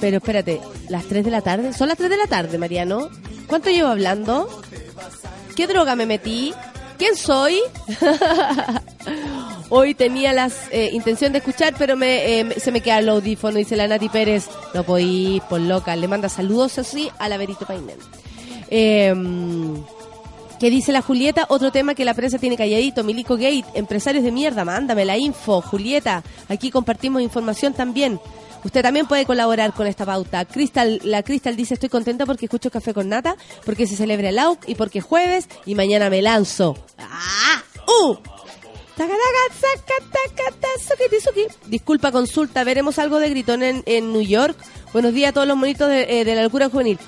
Pero espérate, ¿las 3 de la tarde? Son las 3 de la tarde, Mariano. ¿Cuánto llevo hablando? ¿Qué droga me metí? ¿Quién soy? Hoy tenía la intención de escuchar, pero me, eh, me- se me queda el audífono, dice la Nati Pérez. No podí, por loca. Le manda saludos así a la Verito Painel. Eh, ¿Qué dice la Julieta? Otro tema que la prensa tiene calladito. Milico Gate, empresarios de mierda, mándame la info. Julieta, aquí compartimos información también. Usted también puede colaborar con esta pauta. Crystal, la Crystal dice, estoy contenta porque escucho Café con Nata, porque se celebra el AUC y porque es jueves y mañana me lanzo. ¡Ah! ¡Uh! Disculpa, consulta, ¿veremos algo de Gritón en, en New York? Buenos días a todos los monitos de, eh, de la locura juvenil.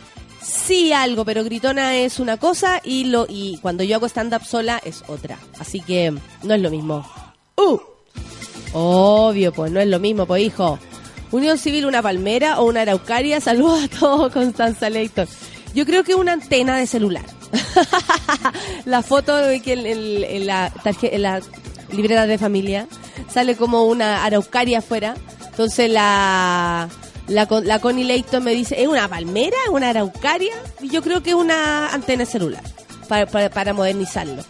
Sí, algo, pero Gritona es una cosa y lo y cuando yo hago stand-up sola es otra. Así que no es lo mismo. ¡Uh! Obvio, pues no es lo mismo, pues hijo. Unión Civil, una palmera o una araucaria. Saludos a todos, Constanza Leighton. Yo creo que una antena de celular. la foto de que en, en- en la tarje- en la libreta de familia sale como una araucaria afuera. Entonces la, la, la Connie Leighton me dice, ¿es una palmera? ¿Es una araucaria? Y yo creo que es una antena celular para, para, para modernizarlo.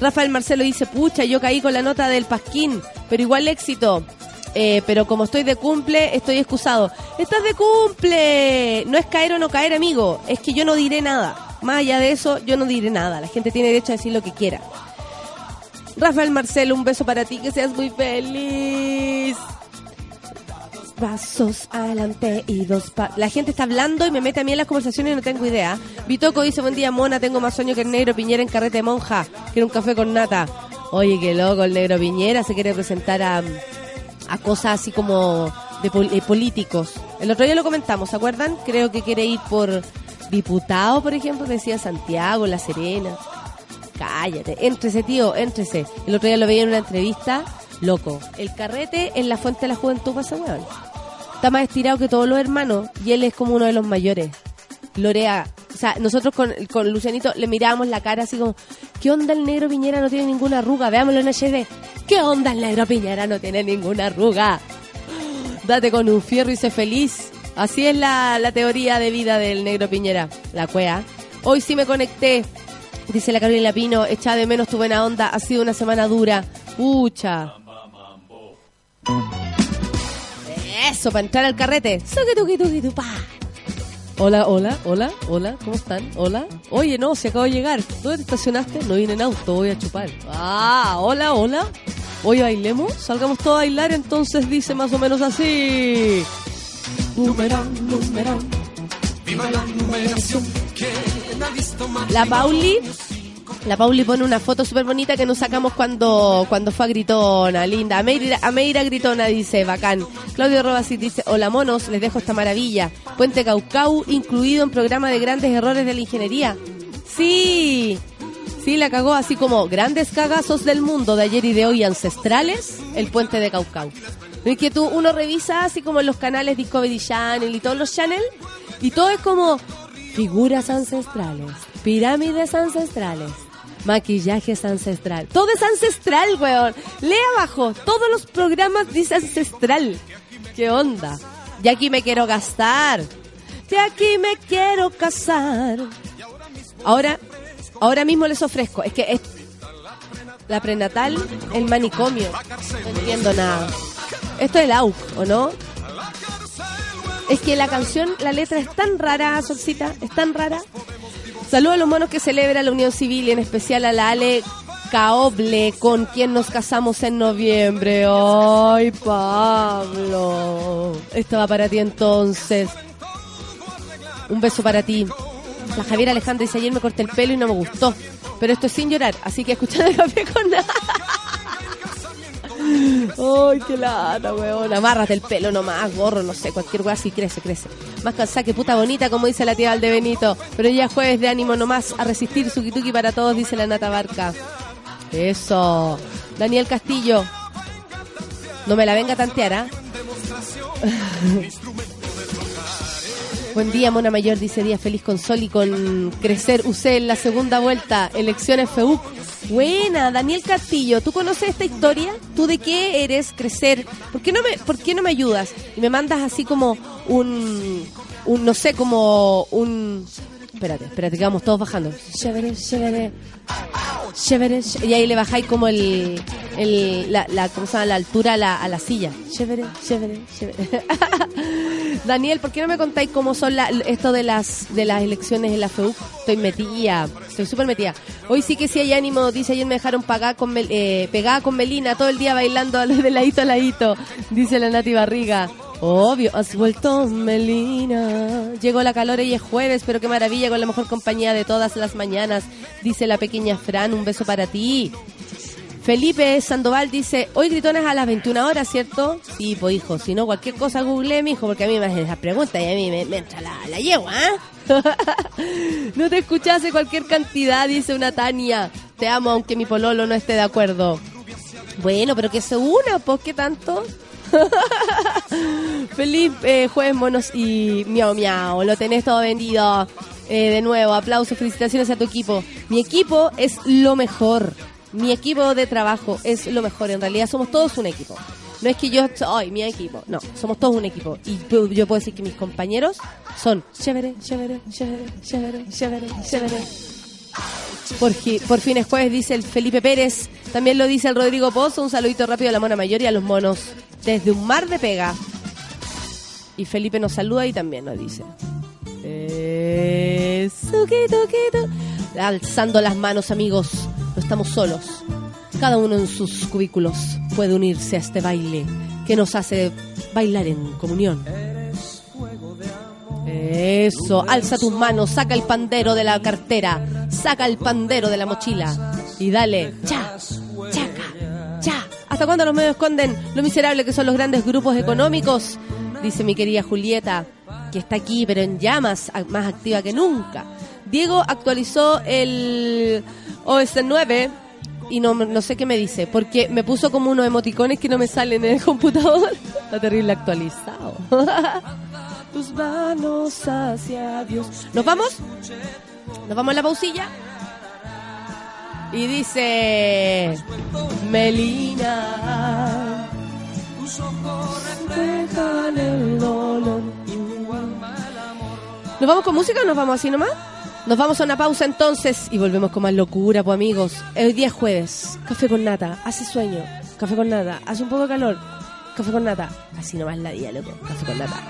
Rafael Marcelo dice, pucha, yo caí con la nota del Pasquín, pero igual éxito. Eh, pero como estoy de cumple, estoy excusado. ¡Estás de cumple! No es caer o no caer, amigo. Es que yo no diré nada. Más allá de eso, yo no diré nada. La gente tiene derecho a decir lo que quiera. Rafael Marcelo, un beso para ti, que seas muy feliz. Pasos adelante y dos pa La gente está hablando y me mete a mí en las conversaciones y no tengo idea. Vitoco dice, buen día, mona, tengo más sueño que el negro Piñera en carrete de monja. Quiero un café con nata. Oye, qué loco, el negro Piñera se quiere presentar a, a cosas así como de pol- eh, políticos. El otro día lo comentamos, ¿se acuerdan? Creo que quiere ir por diputado, por ejemplo, decía Santiago, La Serena. Cállate, éntrese, tío, éntrese. El otro día lo veía en una entrevista, loco. El carrete en la fuente de la juventud pasa, weón. Está más estirado que todos los hermanos y él es como uno de los mayores. Lorea. O sea, nosotros con, con Lucianito le mirábamos la cara así como, ¿qué onda el negro Piñera no tiene ninguna arruga? Veámoslo en HD. ¿Qué onda el negro Piñera no tiene ninguna arruga? Date con un fierro y sé feliz. Así es la, la teoría de vida del negro Piñera. La cuea. Hoy sí me conecté. Dice la Carolina Pino, echa de menos tu buena onda. Ha sido una semana dura. Pucha. Eso, para entrar al carrete. Hola, hola, hola, hola, ¿cómo están? Hola. Oye, no, se acabo de llegar. ¿Dónde te estacionaste? No vine en auto, voy a chupar. Ah, hola, hola. Oye, bailemos, salgamos todos a bailar, entonces dice más o menos así. Numerón, numerón. La Pauli, la Pauli pone una foto súper bonita que nos sacamos cuando, cuando fue a Gritona, linda. Ameira, Ameira Gritona dice, bacán. Claudio Robasi dice, hola monos, les dejo esta maravilla. Puente Caucau, incluido en programa de grandes errores de la ingeniería. Sí, sí, la cagó así como grandes cagazos del mundo de ayer y de hoy ancestrales, el puente de Caucau. Es que tú, uno revisa así como los canales Discovery Channel y todos los channel, y todo es como figuras ancestrales, pirámides ancestrales, maquillajes ancestral. Todo es ancestral, weón. Lee abajo, todos los programas dice ancestral. ¿Qué onda? Y aquí me quiero gastar. De aquí me quiero casar. Ahora, ahora mismo les ofrezco, es que la prenatal, el manicomio. No entiendo nada. Esto es el AUC, ¿o no? Es que la canción, la letra es tan rara, Solcita, es tan rara. Saludos a los monos que celebra la Unión Civil y en especial a la Ale Caoble, con quien nos casamos en noviembre. ¡Ay, Pablo! Esto va para ti entonces. Un beso para ti. La Javiera Alejandra dice, ayer me corté el pelo y no me gustó. Pero esto es sin llorar, así que escuchando el café con nada. Ay, qué lata, weón. Amárrate el pelo nomás, gorro, no sé, cualquier weá así crece, crece. Más cansada que puta bonita, como dice la tía Valdebenito. Pero ya jueves de ánimo nomás a resistir, suki para todos, dice la Nata Barca. Eso. Daniel Castillo. No me la venga a tantear, ¿ah? Buen día, Mona Mayor, dice Día Feliz con Sol y con Crecer UC en la segunda vuelta, elecciones FEUC. Buena, Daniel Castillo, ¿tú conoces esta historia? ¿Tú de qué eres Crecer? ¿Por qué no me, por qué no me ayudas? Y me mandas así como un, un no sé, como un... Espérate, espérate, que vamos todos bajando. Chévere, chévere. Chévere, ch- y ahí le bajáis como el, el la, la, ¿cómo se llama? la altura a la, a la silla. Chévere, chévere, chévere. Daniel, ¿por qué no me contáis cómo son la, esto de las de las elecciones en la FEUC? Estoy metida, estoy súper metida. Hoy sí que sí hay ánimo, dice ayer me dejaron pagar con Mel- eh, pegada con Melina todo el día bailando de ladito a ladito, dice la Nati Barriga. Obvio, has vuelto Melina. Llegó la calor y es jueves, pero qué maravilla con la mejor compañía de todas las mañanas, dice la pequeña Fran. Un beso para ti. Felipe Sandoval dice, hoy gritones a las 21 horas, ¿cierto? Sí, pues hijo, si no cualquier cosa google, mi hijo, porque a mí me hacen esas preguntas y a mí me, entra la, la yegua, ¿eh? no te escuchase cualquier cantidad, dice una Tania. Te amo aunque mi pololo no esté de acuerdo. Bueno, pero que se una, pues, ¿qué tanto? Feliz eh, jueves, monos y miau miau. Lo tenés todo vendido. Eh, de nuevo, aplausos, felicitaciones a tu equipo. Mi equipo es lo mejor. Mi equipo de trabajo es lo mejor. En realidad somos todos un equipo. No es que yo soy mi equipo. No, somos todos un equipo. Y yo puedo decir que mis compañeros son chévere, chévere, chévere, chévere, chévere, chévere. Por, por fin es jueves, dice el Felipe Pérez. También lo dice el Rodrigo Pozo. Un saludito rápido a la mona mayor y a los monos. Desde un mar de pega. Y Felipe nos saluda y también nos dice. Eso. Alzando las manos, amigos. No estamos solos. Cada uno en sus cubículos puede unirse a este baile que nos hace bailar en comunión. Eso, alza tus manos, saca el pandero de la cartera, saca el pandero de la mochila y dale, cha, chaca, cha. ¿Hasta cuándo los medios esconden lo miserable que son los grandes grupos económicos? Dice mi querida Julieta, que está aquí, pero en llamas, más activa que nunca. Diego actualizó el OS 9 y no, no sé qué me dice, porque me puso como unos emoticones que no me salen en el computador. Está terrible actualizado. Tus. ¿Nos vamos? ¿Nos vamos a la pausilla? Y dice... Melina. Dejan el dolor. ¿Nos vamos con música o nos vamos así nomás? Nos vamos a una pausa entonces y volvemos con más locura, pues amigos. Hoy día es jueves. Café con nata. Hace sueño. Café con nata. Hace un poco de calor. Café con nata. Así nomás la vida, loco. Café con nata.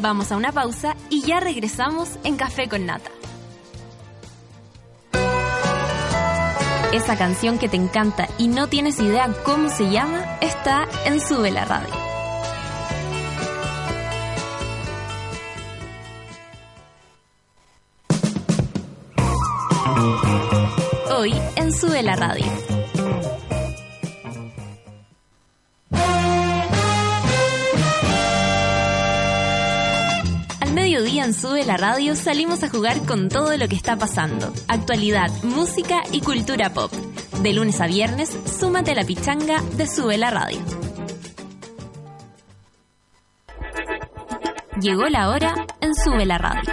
Vamos a una pausa y ya regresamos en Café con Nata. Esa canción que te encanta y no tienes idea cómo se llama está en Sube la Radio. Hoy en Sube la Radio. Mediodía en Sube la Radio salimos a jugar con todo lo que está pasando. Actualidad, música y cultura pop. De lunes a viernes, súmate a la pichanga de Sube la Radio. Llegó la hora en Sube la Radio.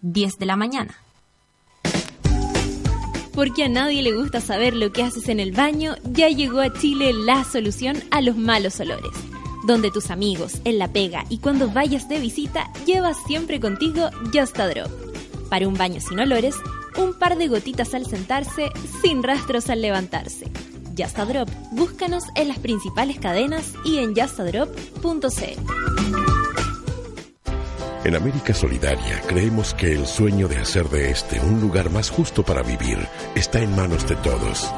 Diez de la mañana. Porque a nadie le gusta saber lo que haces en el baño, ya llegó a Chile la solución a los malos olores. Donde tus amigos, en la pega y cuando vayas de visita, llevas siempre contigo Just a Drop. Para un baño sin olores, un par de gotitas al sentarse, sin rastros al levantarse. Just Drop, búscanos en las principales cadenas y en justadrop.cl. En América Solidaria creemos que el sueño de hacer de este un lugar más justo para vivir está en manos de todos.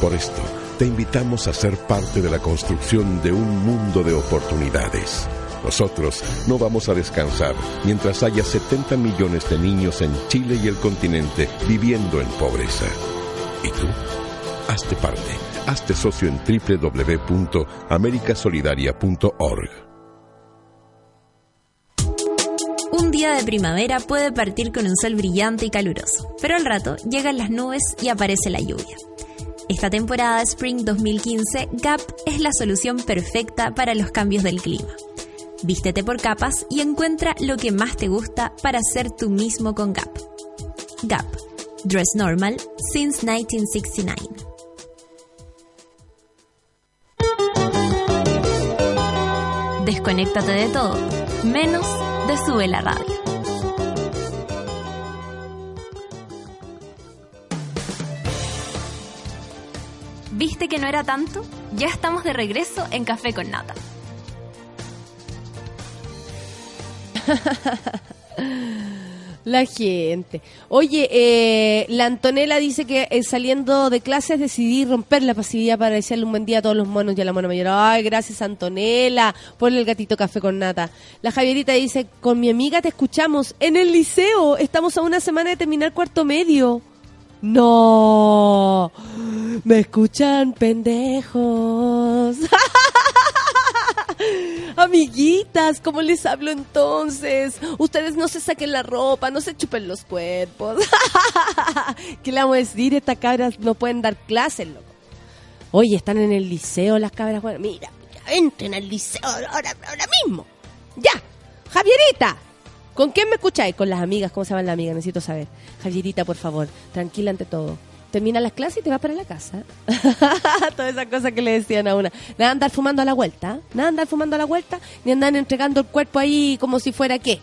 Por esto, te invitamos a ser parte de la construcción de un mundo de oportunidades. Nosotros no vamos a descansar mientras haya 70 millones de niños en Chile y el continente viviendo en pobreza. ¿Y tú? Hazte parte. Hazte socio en www.americasolidaria.org. de primavera puede partir con un sol brillante y caluroso, pero al rato llegan las nubes y aparece la lluvia. Esta temporada Spring 2015, Gap es la solución perfecta para los cambios del clima. Vístete por capas y encuentra lo que más te gusta para ser tú mismo con Gap. Gap. Dress normal since 1969. Desconéctate de todo, menos de Sube la Radio. ¿Viste que no era tanto? Ya estamos de regreso en Café con Nata. La gente. Oye, eh, la Antonella dice que eh, saliendo de clases decidí romper la pasividad para desearle un buen día a todos los monos y a la mona mayor. Ay, gracias Antonella. Ponle el gatito café con nata. La Javierita dice, con mi amiga te escuchamos en el liceo. Estamos a una semana de terminar cuarto medio. No. Me escuchan pendejos. Amiguitas, ¿cómo les hablo entonces? Ustedes no se saquen la ropa, no se chupen los cuerpos. ¿Qué le vamos a decir? Estas cabras no pueden dar clases, loco. Oye, están en el liceo las cabras. Bueno, mira, ya entren al liceo ahora, ahora mismo. Ya, Javierita. ¿Con quién me escucháis? Con las amigas. ¿Cómo se llaman las amigas? Necesito saber. Javierita, por favor, tranquila ante todo. Termina las clases y te vas para la casa. Todas esas cosas que le decían a una. Nada andar fumando a la vuelta. Nada andar fumando a la vuelta. Ni andar entregando el cuerpo ahí como si fuera qué.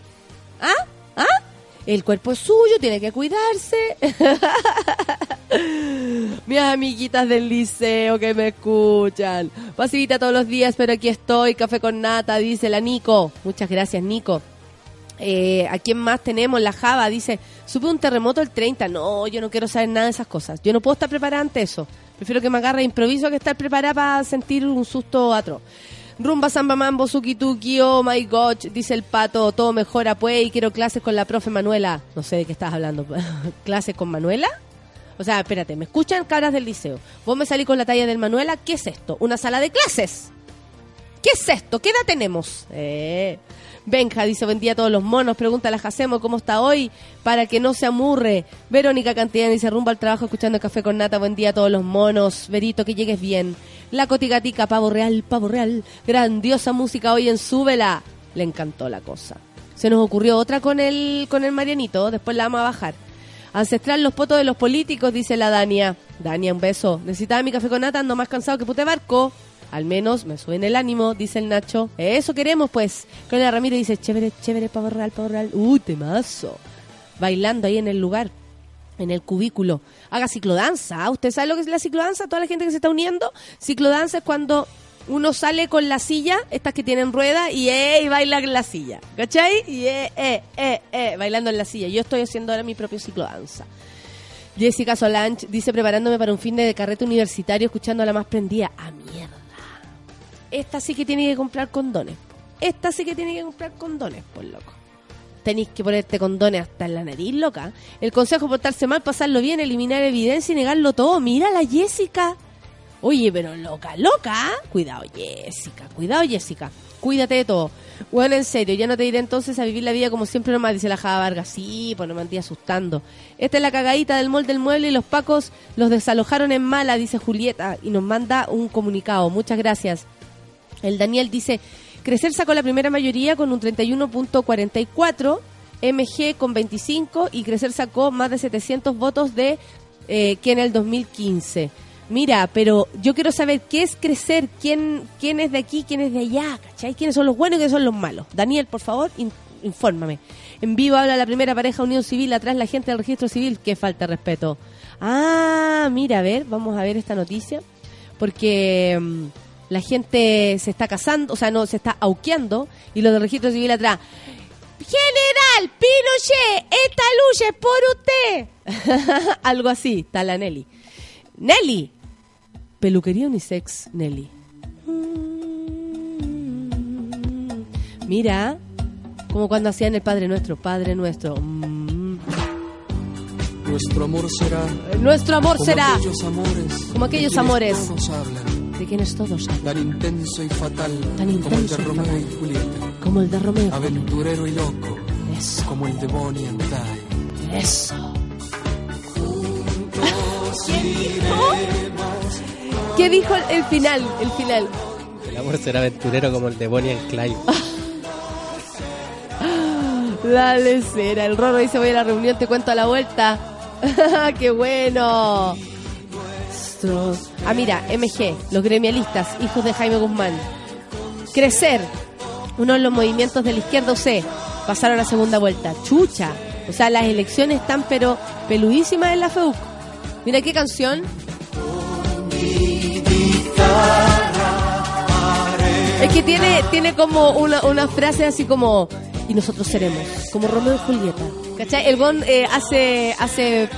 ¿Ah? ¿Ah? El cuerpo es suyo, tiene que cuidarse. Mis amiguitas del liceo que me escuchan. Pasivita todos los días, pero aquí estoy. Café con nata, dice la Nico. Muchas gracias, Nico. Eh, ¿A quién más tenemos? La Java dice, supe un terremoto el 30. No, yo no quiero saber nada de esas cosas. Yo no puedo estar preparada ante eso. Prefiero que me agarre improviso que estar preparada para sentir un susto atroz. Rumba, samba, mambo, suki tuki, oh my god, dice el pato, todo mejora pues y quiero clases con la profe Manuela. No sé de qué estás hablando. ¿Clases con Manuela? O sea, espérate, me escuchan cabras del liceo. Vos me salí con la talla del Manuela, ¿qué es esto? ¿Una sala de clases? ¿Qué es esto? ¿Qué edad tenemos? Eh. Benja dice, buen día a todos los monos. Pregunta a Jacemo cómo está hoy para que no se amurre. Verónica Cantillán dice, rumbo al trabajo escuchando café con nata. Buen día a todos los monos. Verito, que llegues bien. La Cotigatica, pavo real, pavo real. Grandiosa música hoy en Súbela. Le encantó la cosa. Se nos ocurrió otra con el, con el Marianito. Después la vamos a bajar. Ancestral los potos de los políticos, dice la Dania. Dania, un beso. Necesitaba mi café con nata, ando más cansado que pute barco. Al menos me suben el ánimo, dice el Nacho. Eso queremos, pues. Colonia Ramírez dice, chévere, chévere, pavo real, pavo real. Uy, temazo. Bailando ahí en el lugar, en el cubículo. Haga ciclodanza. ¿ah? ¿Usted sabe lo que es la ciclodanza? Toda la gente que se está uniendo. Ciclodanza es cuando uno sale con la silla, estas que tienen rueda, y, eh, baila en la silla. ¿Cachai? Y eh, eh, eh, eh, bailando en la silla. Yo estoy haciendo ahora mi propio ciclodanza. Jessica Solange dice preparándome para un fin de carrete universitario escuchando a la más prendida. ¡A mierda! Esta sí que tiene que comprar condones. Esta sí que tiene que comprar condones, por loco. Tenéis que ponerte condones hasta en la nariz, loca. El consejo portarse mal, pasarlo bien, eliminar evidencia y negarlo todo. Mira la Jessica. Oye, pero loca, loca. Cuidado, Jessica. Cuidado, Jessica. Cuídate de todo. Bueno, en serio, ya no te iré entonces a vivir la vida como siempre nomás, dice la Java Vargas. Sí, pues no me andé asustando. Esta es la cagadita del molde del mueble y los pacos los desalojaron en mala, dice Julieta, y nos manda un comunicado. Muchas gracias. El Daniel dice, Crecer sacó la primera mayoría con un 31.44, MG con 25 y Crecer sacó más de 700 votos de eh, que en el 2015. Mira, pero yo quiero saber qué es crecer, quién, quién es de aquí, quién es de allá, ¿cachai? ¿Quiénes son los buenos y quiénes son los malos? Daniel, por favor, in- infórmame. En vivo habla la primera pareja Unión Civil, atrás la gente del registro civil, qué falta de respeto. Ah, mira, a ver, vamos a ver esta noticia, porque mm, la gente se está casando, o sea, no, se está auqueando, y los del registro civil atrás. General Pinochet, esta lucha es por usted. Algo así, está la Nelly. Nelly. Peluquería unisex, Nelly. Mira, como cuando hacían el Padre Nuestro, Padre Nuestro. Mm. Nuestro amor será Nuestro amor como será aquellos amores, como aquellos amores. todos hablan, de quienes todos hablan, tan intenso y fatal Tan como el de y Romeo fatal. y Julieta, como el de Romeo. aventurero y loco Eso, como el de Bonnie and Clyde. eso. ¿Qué dijo el, el final? El final. El amor será aventurero como el de Bonnie and Clyde. La lecera. El Rorro dice, voy a la reunión, te cuento a la vuelta. ¡Qué bueno! Ah, mira, MG, los gremialistas, hijos de Jaime Guzmán. Crecer, uno de los movimientos de la izquierda UC, pasaron a segunda vuelta. Chucha. O sea, las elecciones están pero peludísimas en la FEUC. Mira qué canción. Es que tiene, tiene como una, una frase así como y nosotros seremos, como Romeo y Julieta. ¿Cachai? El Gon eh, hace, hace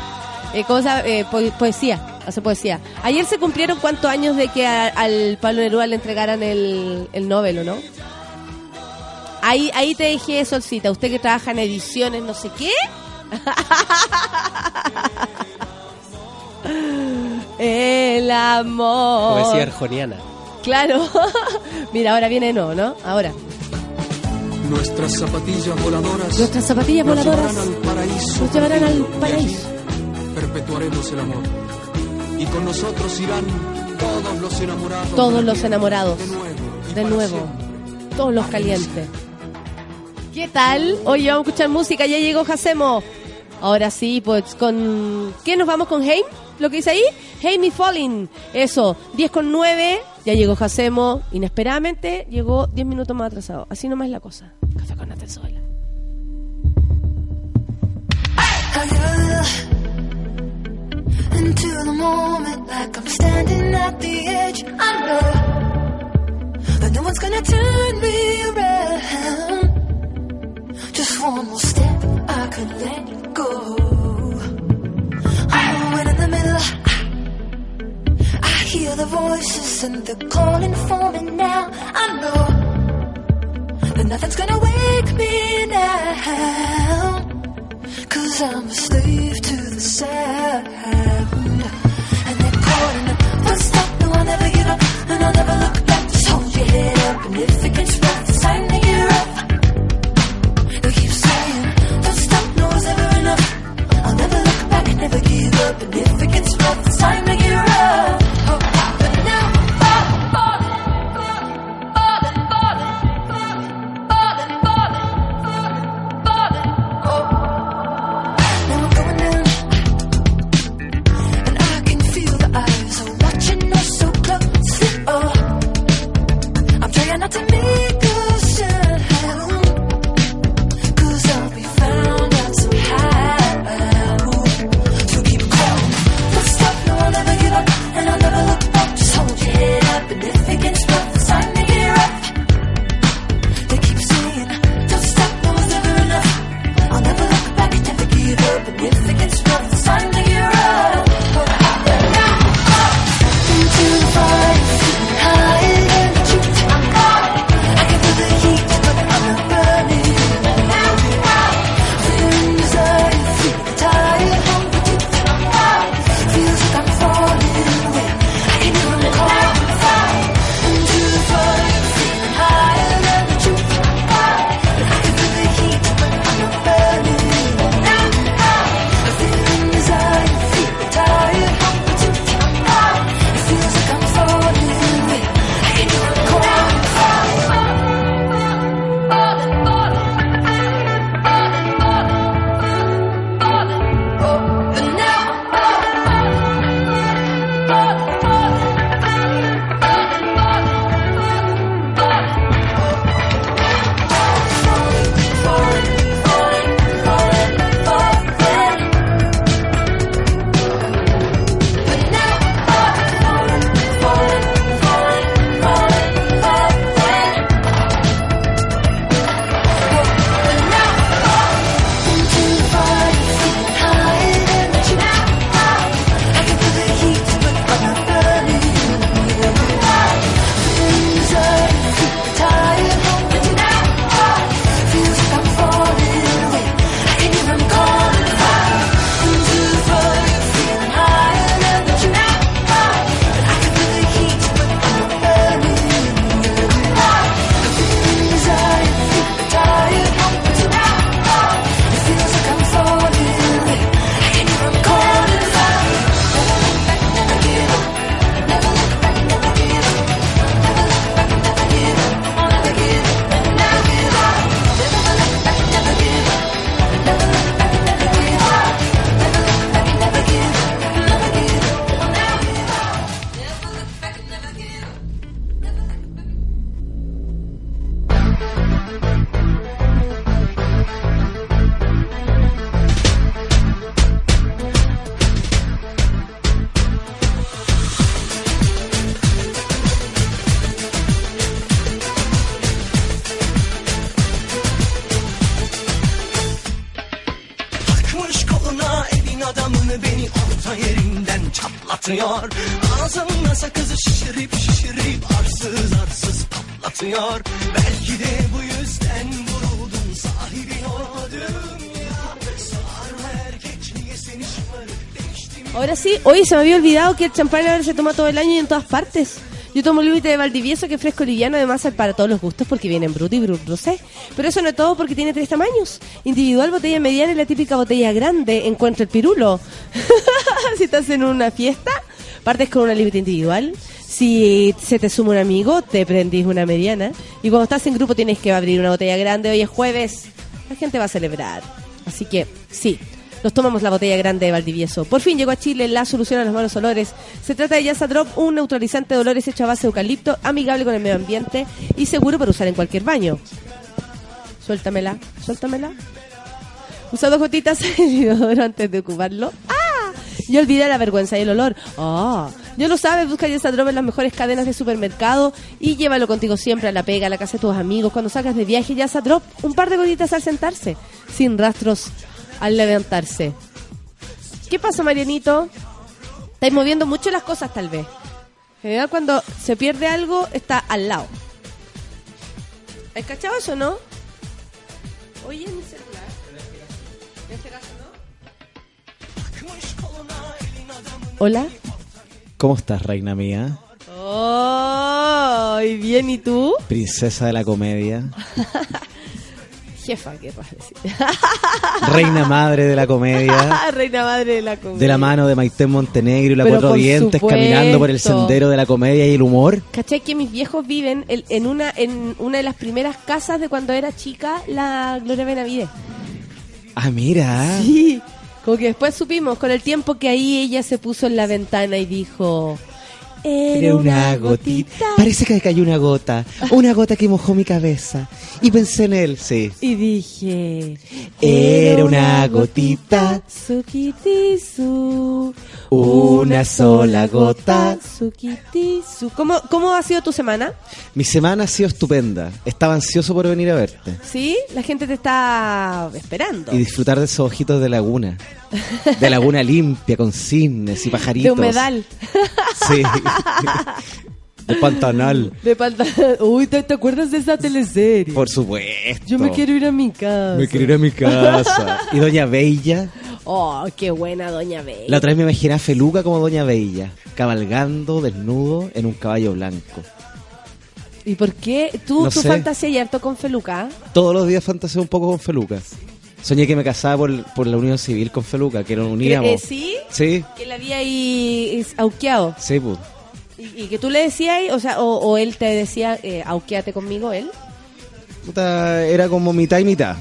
eh, ¿cómo se llama? Eh, po- poesía, hace poesía. Ayer se cumplieron cuántos años de que al Pablo Neruda le entregaran el, el Nobel, ¿o no? Ahí, ahí te dejé, Solcita, usted que trabaja en ediciones, no sé qué. El amor. Poesía arjoniana. Claro. Mira, ahora viene no, ¿no? Ahora. Nuestras zapatillas voladoras. Nuestras zapatillas voladoras. Nos llevarán al paraíso. Perpetuaremos el amor y con nosotros irán todos los enamorados. Todos los enamorados. De nuevo. De nuevo. Todos los calientes. ¿Qué tal? Hoy vamos a escuchar música, ya llegó Jacemo. Ahora sí, pues con... ¿Qué nos vamos con Heim? ¿Lo que dice ahí? Heim y Falling. Eso, 10 con 9. Ya llegó Jacemo. Inesperadamente llegó 10 minutos más atrasado. Así nomás es la cosa. Café con Natal into the moment like I'm standing at the edge. I know that no one's gonna turn me around. Just one more step, I could let go. I'm when in the middle, I, I hear the voices and they're calling for me now. I know that nothing's gonna wake me now. Cause I'm a slave to the sound. And they're calling up, don't stop, no, I'll never give up, and I'll never look back. Just hold your head up, and if it gets rough, it's time to get rough. They keep saying, don't stop, no, it's ever enough. I'll never look back, never give up, and if it gets rough, it's time to get rough. Oye, se me había olvidado que el champán ahora se toma todo el año y en todas partes. Yo tomo el límite de Valdivieso, que es fresco liviano, además es para todos los gustos porque viene en bruto y brusé. Pero eso no es todo porque tiene tres tamaños. Individual, botella mediana y la típica botella grande. Encuentra el pirulo. si estás en una fiesta, partes con una límite individual. Si se te suma un amigo, te prendís una mediana. Y cuando estás en grupo tienes que abrir una botella grande. Hoy es jueves. La gente va a celebrar. Así que, sí, nos tomamos la botella grande de Valdivieso. Por fin llegó a Chile la solución a los malos olores. Se trata de Yasa Drop, un neutralizante de olores hecho a base de eucalipto, amigable con el medio ambiente y seguro para usar en cualquier baño. Suéltamela, suéltamela. Usa dos gotitas de inodoro antes de ocuparlo. ¡Ah! Y olvida la vergüenza y el olor. ¡Ah! Ya lo sabes, busca Yesa Drop en las mejores cadenas de supermercado y llévalo contigo siempre a la pega, a la casa de tus amigos. Cuando salgas de viaje, Yasa Drop, un par de gotitas al sentarse, sin rastros al levantarse. ¿Qué pasa, Marianito? Estáis moviendo mucho las cosas, tal vez. En general, cuando se pierde algo, está al lado. ¿Has cachado eso, no? Oye, mi celular. En este caso, ¿no? Hola. ¿Cómo estás, reina mía? Oh, y bien, ¿y tú? Princesa de la comedia. Jefa, ¿qué vas a decir? Reina madre de la comedia. Reina madre de la comedia. De la mano de Maite Montenegro y la Pero Cuatro Dientes supuesto. caminando por el sendero de la comedia y el humor. ¿Cachai que mis viejos viven el- en una en una de las primeras casas de cuando era chica la Gloria Benavides? Ah, mira. Sí. Como que después supimos con el tiempo que ahí ella se puso en la ventana y dijo... Era una gotita. Parece que cayó una gota. Una gota que mojó mi cabeza. Y pensé en él, sí. Y dije... Era una gotita. Sukitisu. Una sola gota. Sukitisu. ¿Cómo, ¿Cómo ha sido tu semana? Mi semana ha sido estupenda. Estaba ansioso por venir a verte. ¿Sí? La gente te está esperando. Y disfrutar de esos ojitos de laguna. De laguna limpia, con cisnes y De pajaritos. humedal. Sí. De pantanal. De pantalón. Uy, ¿te, te acuerdas de esa teleserie? Por supuesto. Yo me quiero ir a mi casa. Me quiero ir a mi casa. Y Doña Bella. Oh, qué buena Doña Bella. La otra vez me imaginé a Feluca como Doña Bella. Cabalgando desnudo en un caballo blanco. ¿Y por qué? ¿Tú, No tu sé. fantasía y harto con Feluca? Todos los días fantaseo un poco con Feluca. Soñé que me casaba por, por la unión civil con Feluca, que nos uníamos. Eh, ¿Sí? Sí, Que la había ahí auqueado. sí, pues. Y, y que tú le decías, o sea, o, o él te decía, eh, auqueate conmigo, él. Puta, era como mitad y mitad.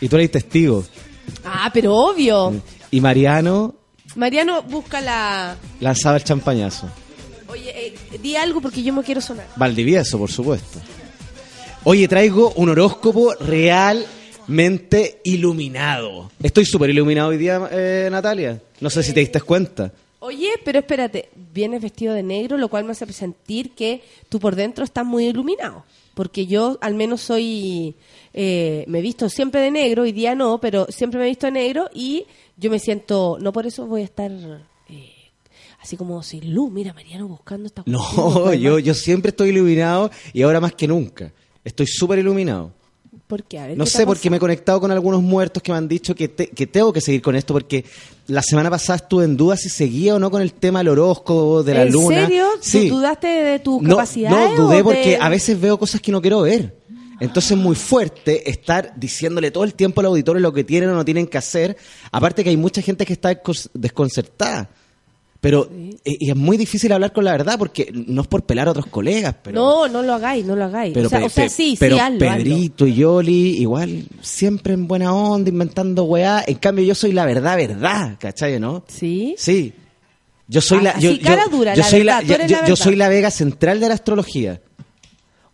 Y tú eres testigo. Ah, pero obvio. Y Mariano Mariano busca la... lanzaba el champañazo. Oye, eh, di algo porque yo me quiero sonar. Valdivieso, por supuesto. Oye, traigo un horóscopo realmente iluminado. Estoy súper iluminado hoy día, eh, Natalia. No sé si te diste cuenta. Oye, pero espérate, vienes vestido de negro, lo cual me hace sentir que tú por dentro estás muy iluminado. Porque yo al menos soy, eh, me he visto siempre de negro, hoy día no, pero siempre me he visto de negro y yo me siento, no por eso voy a estar eh, así como sin luz, mira Mariano buscando esta cuestión, No, yo, yo siempre estoy iluminado y ahora más que nunca. Estoy súper iluminado. ¿Por qué? A ver, No ¿qué te sé, porque me he conectado con algunos muertos que me han dicho que, te- que tengo que seguir con esto porque la semana pasada estuve en duda si seguía o no con el tema del horóscopo, de la ¿En luna. serio? ¿Tú Sí. dudaste de tus No, capacidades? no, dudé porque de- a veces veo cosas que no quiero ver. Entonces es muy fuerte estar diciéndole todo el tiempo al auditorio lo que tienen o no tienen que hacer. Aparte que hay mucha gente que está descon- desconcertada. Pero eh, y es muy difícil hablar con la verdad porque no es por pelar a otros colegas. Pero, No, no lo hagáis, no lo hagáis. pero, o sea, pe- o sea, pe- sí, pero sí, hazlo, hazlo. Pedrito y Yoli igual siempre en buena onda, inventando weá. En cambio yo soy la verdad, verdad, ¿cachai, no? ¿Sí? Sí. Yo soy Ah, la, así, yo, yo- cara dura, yo la soy verdad, la, tú yo, yo- la yo verdad. soy la vega central de la astrología.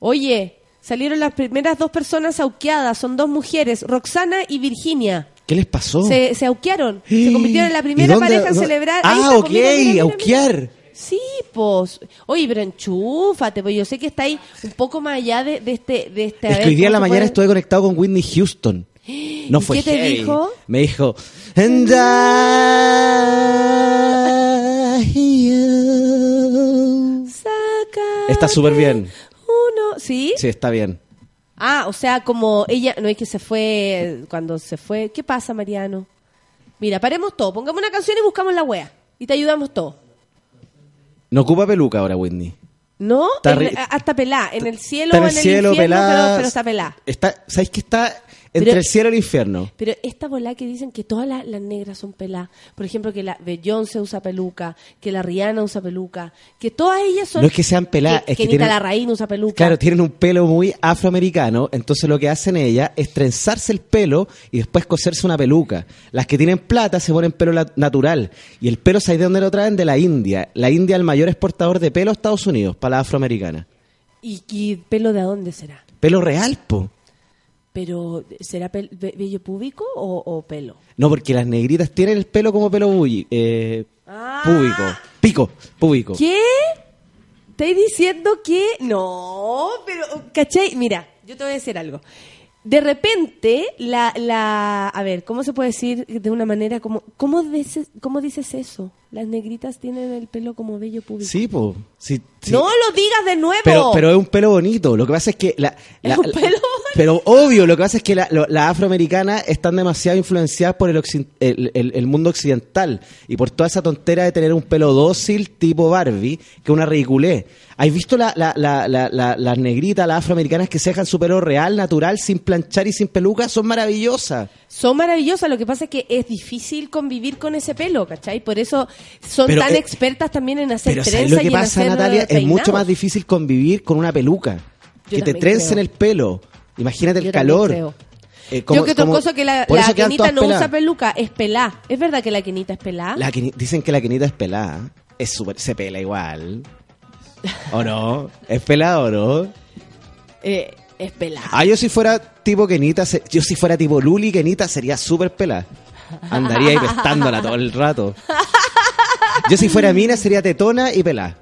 Oye, salieron las primeras dos personas auqueadas, son dos mujeres, Roxana y Virginia. ¿Qué les pasó? Se, se auquearon, se convirtieron en la ¿Y primera pareja en celebrar. Ah, ok, mira, mira, mira, mira. auquear. Sí, pues. Oye, pero enchúfate, pues yo sé que está ahí un poco más allá de, de este... De este Es que hoy día en la ¿cómo se mañana puede? estuve conectado con Whitney Houston. No ¿Y fue qué te heavy. dijo? Me dijo, And I you". Sácate Está súper bien. Uno, ¿sí? Sí, está bien. Ah, o sea, como ella, no es que se fue, cuando se fue, ¿qué pasa, Mariano? Mira, paremos todo, pongamos una canción y buscamos la wea. Y te ayudamos todo. No ocupa peluca ahora, Whitney. ¿No? En- hasta pelá. En el cielo Está en el en el cielo, infierno, pelada. pero, pero está pelá. Está, ¿Sabéis que está entre Pero- el cielo y el infierno? Pero esta bola que dicen que todas las, las negras son pelá. Por ejemplo, que la Beyoncé usa peluca, que la Rihanna usa peluca, que todas ellas son... No es que sean que, es que Kenita tienen- Larraín usa peluca. Claro, tienen un pelo muy afroamericano, entonces lo que hacen ellas es trenzarse el pelo y después coserse una peluca. Las que tienen plata se ponen pelo la- natural y el pelo, ¿sabéis de dónde lo traen? De la India. La India es el mayor exportador de pelo a Estados Unidos, para la afroamericana. ¿Y, y pelo de dónde será? Pelo real, po. ¿Pero será vello púbico o, o pelo? No, porque las negritas tienen el pelo como pelo bulli- eh, Ah. púbico. Pico, púbico. ¿Qué? ¿Estáis diciendo que.? No, pero. ¿Cachai? Mira, yo te voy a decir algo. De repente, la, la. A ver, ¿cómo se puede decir de una manera como. ¿Cómo dices, cómo dices eso? Las negritas tienen el pelo como bello público. Sí, po. Sí, sí. No lo digas de nuevo. Pero, pero es un pelo bonito. Lo que pasa es que la, la- Es un la- pelo pero obvio, lo que pasa es que la- las afroamericanas están demasiado influenciadas por el, occi- el, el- el mundo occidental y por toda esa tontera de tener un pelo dócil tipo Barbie, que es una ridiculez. ¿Has visto la- la- la- la- la- las negritas, las afroamericanas que se dejan su pelo real, natural, sin planchar y sin peluca? Son maravillosas. Son maravillosas, lo que pasa es que es difícil convivir con ese pelo, ¿cachai? Por eso son Pero, tan eh, expertas también en hacer Pero trenzas ¿sabes lo y que en pasa, hacer Natalia? Es mucho más difícil convivir con una peluca. Yo que te trencen creo. el pelo. Imagínate el Yo calor. creo. Eh, como- Yo que otra cosa que la, la todas no peladas. usa peluca, es pelá. ¿Es verdad que la Kenita es pelá? La queni- dicen que la quenita es pelada. Es súper, se pela igual. ¿O no? ¿Es pelada o no? Eh, es pelá. Ah, yo si fuera tipo quenita, se- yo si fuera tipo Luli quenita sería súper pelada. Andaría ahí pestándola todo el rato. Yo si fuera mina sería tetona y pelada.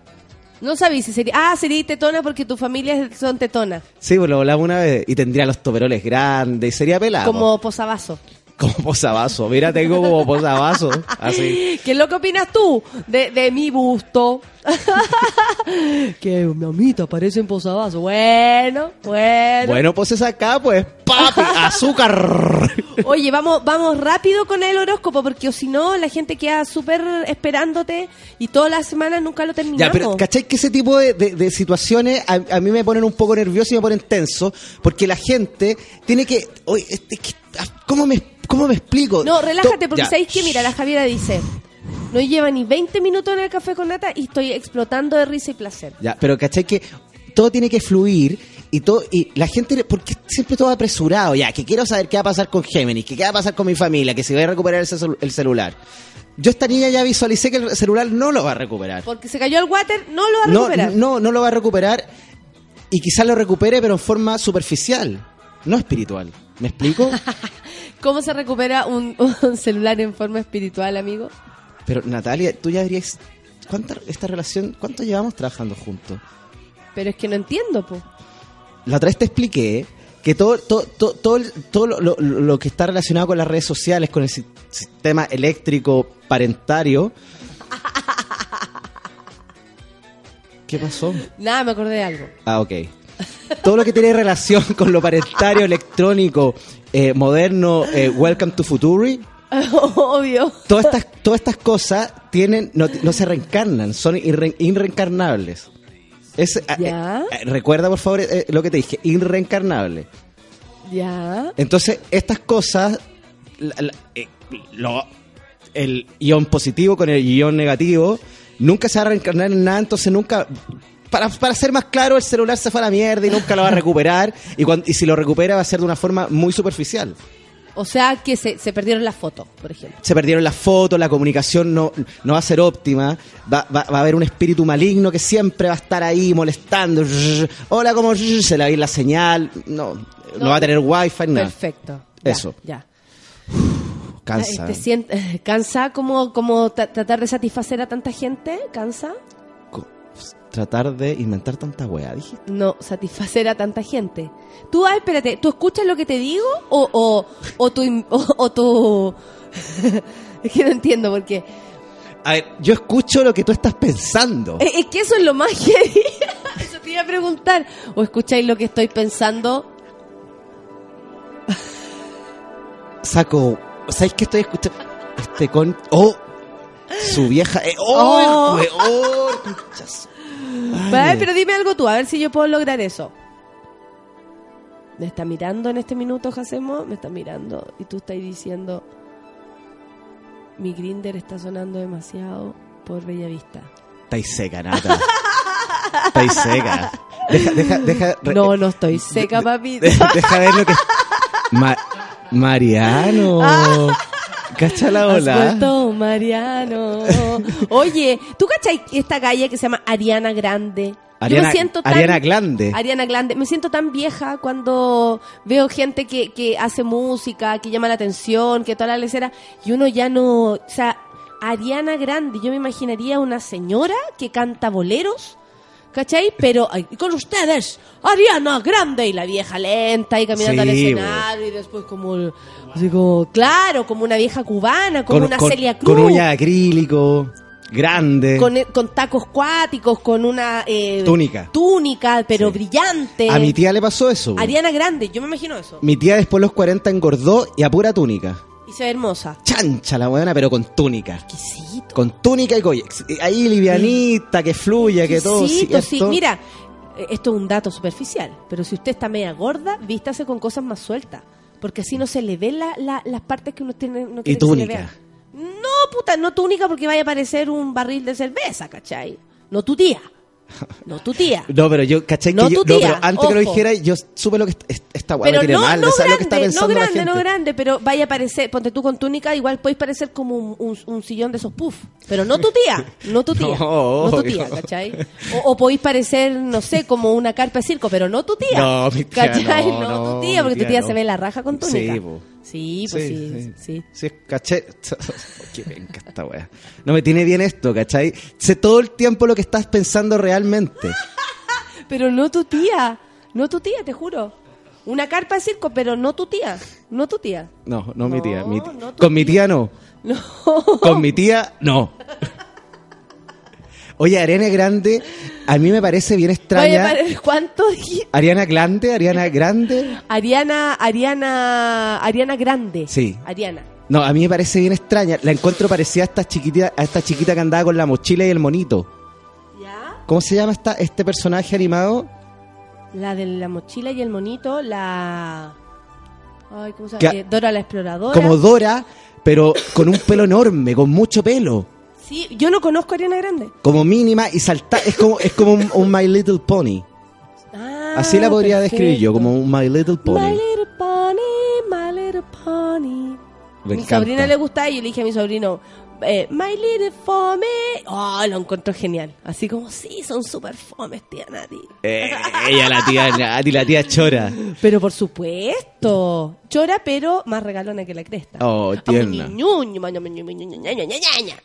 No sabí si sería... Ah, sería tetona porque tu familia son tetonas. Sí, pues lo hablamos una vez. Y tendría los toperoles grandes y sería pelada. Como posavasos. Como posavasos. Mira, tengo como posavasos. Así. ¿Qué es lo que opinas tú de, de mi busto? que mamita parece en posavasos. Bueno, bueno. Bueno, pues es acá, pues, papi, azúcar. Oye, vamos, vamos rápido con el horóscopo porque si no la gente queda súper esperándote y todas las semanas nunca lo terminamos. Ya, pero ¿cachai que ese tipo de, de- de situaciones a, a mí me ponen un poco nervioso y me ponen tenso? Porque la gente tiene que... oye, este, que- ¿cómo, me, ¿Cómo me explico? No, relájate, To- porque ya. ¿sabéis qué? Mira, la Javiera dice, no lleva ni 20 minutos en el café con nata y estoy explotando de risa y placer. Ya, pero ¿cachai que todo tiene que fluir y todo y la gente porque siempre todo apresurado ya que quiero saber qué va a pasar con Géminis que qué va a pasar con mi familia que si voy a recuperar el, celu- el celular yo esta niña ya visualicé que el celular no lo va a recuperar Porque se cayó el water, no lo va a no, recuperar. no no lo va a recuperar y quizás lo recupere pero en forma superficial no espiritual ¿me explico? ¿Cómo se recupera un, un celular en forma espiritual, amigo? pero Natalia tú ya dirías ¿cuánta esta relación cuánto llevamos trabajando juntos? Pero es que no entiendo, po. la otra vez te expliqué que todo, todo, todo, todo, lo, lo- lo que está relacionado con las redes sociales, con el si- sistema eléctrico parentario. ¿Qué pasó? Nada, me acordé de algo. Ah, ok. Todo lo que tiene relación con lo parentario, electrónico, eh, moderno, eh, Welcome to Futuri, Obvio. todas estas, todas estas cosas tienen, no, no se reencarnan, son irre- irreencarnables. Es, eh, Ya. eh, recuerda, por favor, lo que te dije, irreencarnable. Ya. Entonces, estas cosas, la- la- lo- el ion positivo con el ion negativo, nunca se va a reencarnar en nada, entonces nunca... Para, para ser más claro, el celular se fue a la mierda y nunca lo va a recuperar. Y, cuan- y si lo recupera va a ser de una forma muy superficial. O sea, que se, se perdieron las fotos, por ejemplo. Se perdieron las fotos, la comunicación no, no va a ser óptima, va, va- va a haber un espíritu maligno que siempre va a estar ahí molestando. Hola, ¿cómo? Se le va a ir la señal. No, no, No. va a tener wifi, nada. Perfecto. Ya, Eso. Ya. Cansa. ¿Te sient- ¿Cansa como, como tra- tratar de satisfacer a tanta gente? ¿Cansa? Tratar de inventar tanta weá, dije. No, satisfacer a tanta gente. Tú, ay, espérate, ¿tú escuchas lo que te digo? ¿O, o, o tu... O, o tu... es que no entiendo por qué. A ver, yo escucho lo que tú estás pensando. Es, es que eso es lo más heavy. Eso te iba a preguntar. ¿O escucháis lo que estoy pensando? Saco. ¿Sabes qué estoy escuchando? Este con. ¡Oh! Su vieja. eh, ¡Oh! Oh. el ver, pero dime algo tú, a ver si yo puedo lograr eso. ¿Me está mirando en este minuto, Jacemo? Me está mirando y tú estás diciendo mi grinder está sonando demasiado por Bellavista. Estáis seca, Nata. Estáis seca. Deja, deja, deja. No, no estoy seca, papi. de- deja ver lo que. Ma- Mariano. Cacha la Has ola. vuelto, Mariano. Oye, ¿tú cachai esta calle que se llama Ariana Grande? Yo me siento tan, Ariana Grande. Ariana Grande. Me siento tan vieja cuando veo gente que, que hace música, que llama la atención, que toda la lecera, y uno ya no... O sea, Ariana Grande, yo me imaginaría una señora que canta boleros, ¿cachai? Pero ay, con ustedes, Ariana Grande, y la vieja lenta y caminando al Sí, escenario, y después como... Así como, claro, como una vieja cubana, como una Celia Cruz. Con uña de acrílico. Grande. con, con tacos cuáticos, con una eh, Túnica. túnica, pero brillante. A mi tía le pasó eso. Ariana Grande, yo me imagino eso. Mi tía después de los 40 engordó y a pura túnica. Y se ve hermosa. Chancha la buena, pero con túnica. Exquisito. Con túnica y collex. Ahí livianita, que fluya, que todo. Exquisito, sí. ¿cierto? Mira, eh, esto es un dato superficial, pero si usted está media gorda, vístase con cosas más sueltas. Porque así no se le ven la- la- las partes que uno tiene. No le túnica. No, puta, no túnica porque vaya a parecer un barril de cerveza, ¿cachai? No tu tía. No tu tía. No, pero yo, ¿cachai? No que yo, tu no, tía, pero antes que lo dijera, yo supe lo que est- est- esta weá me Pero no, mal. no de saber lo que está grande, no la grande, no grande, pero vaya a parecer, ponte tú con túnica, igual podéis parecer como un, un- un sillón de esos puff. Pero no tu tía, no tu tía, No, no, tu tía, ¿cachai? O, o podéis parecer, no sé, como una carpa de circo, pero no tu tía. No, mi tía ¿Cachai? no, tu tía, porque tu tía se ve la raja con túnica. Sí, po. Sí, pues sí, sí. Sí, caché. Qué penca esta wea. No me tiene bien esto, ¿cachai? Sé todo el tiempo lo que estás pensando realmente. Pero no tu tía, no tu tía, te juro. Una carpa de circo, pero no tu tía, no tu tía. No, no, mi tía. mi no Con mi tía no. No. Con mi tía no. Oye, Ariana Grande, a mí me parece bien extraña. para- ¿Cuánto dijiste? Ariana Grande, Ariana Grande. Ariana, Ariana, Ariana Grande. Sí. Ariana. No, a mí me parece bien extraña. La encuentro parecida a esta chiquitita, a esta chiquita que andaba con la mochila y el monito. ¿Ya? ¿Cómo se llama esta, este personaje animado? La de la mochila y el monito, la... Ay, ¿cómo se llama? Eh, Dora la exploradora. Como Dora, pero con un pelo enorme, con mucho pelo. Sí, yo no conozco a Ariana Grande. Como mínima y salta. Es como, es como un, un My Little Pony. Ah, Así la podría describir yo, como un My Little Pony. My little pony, my little pony. Me mi encanta. sobrina le gusta y yo le dije a mi sobrino, eh, My little fome. Oh, lo encontró genial. Así como, sí, son súper fomes, tía Nati. Eh, ella, la tía Nati, la tía Chora. Pero por supuesto. Chora, pero más regalona que la cresta. Oh, tierna.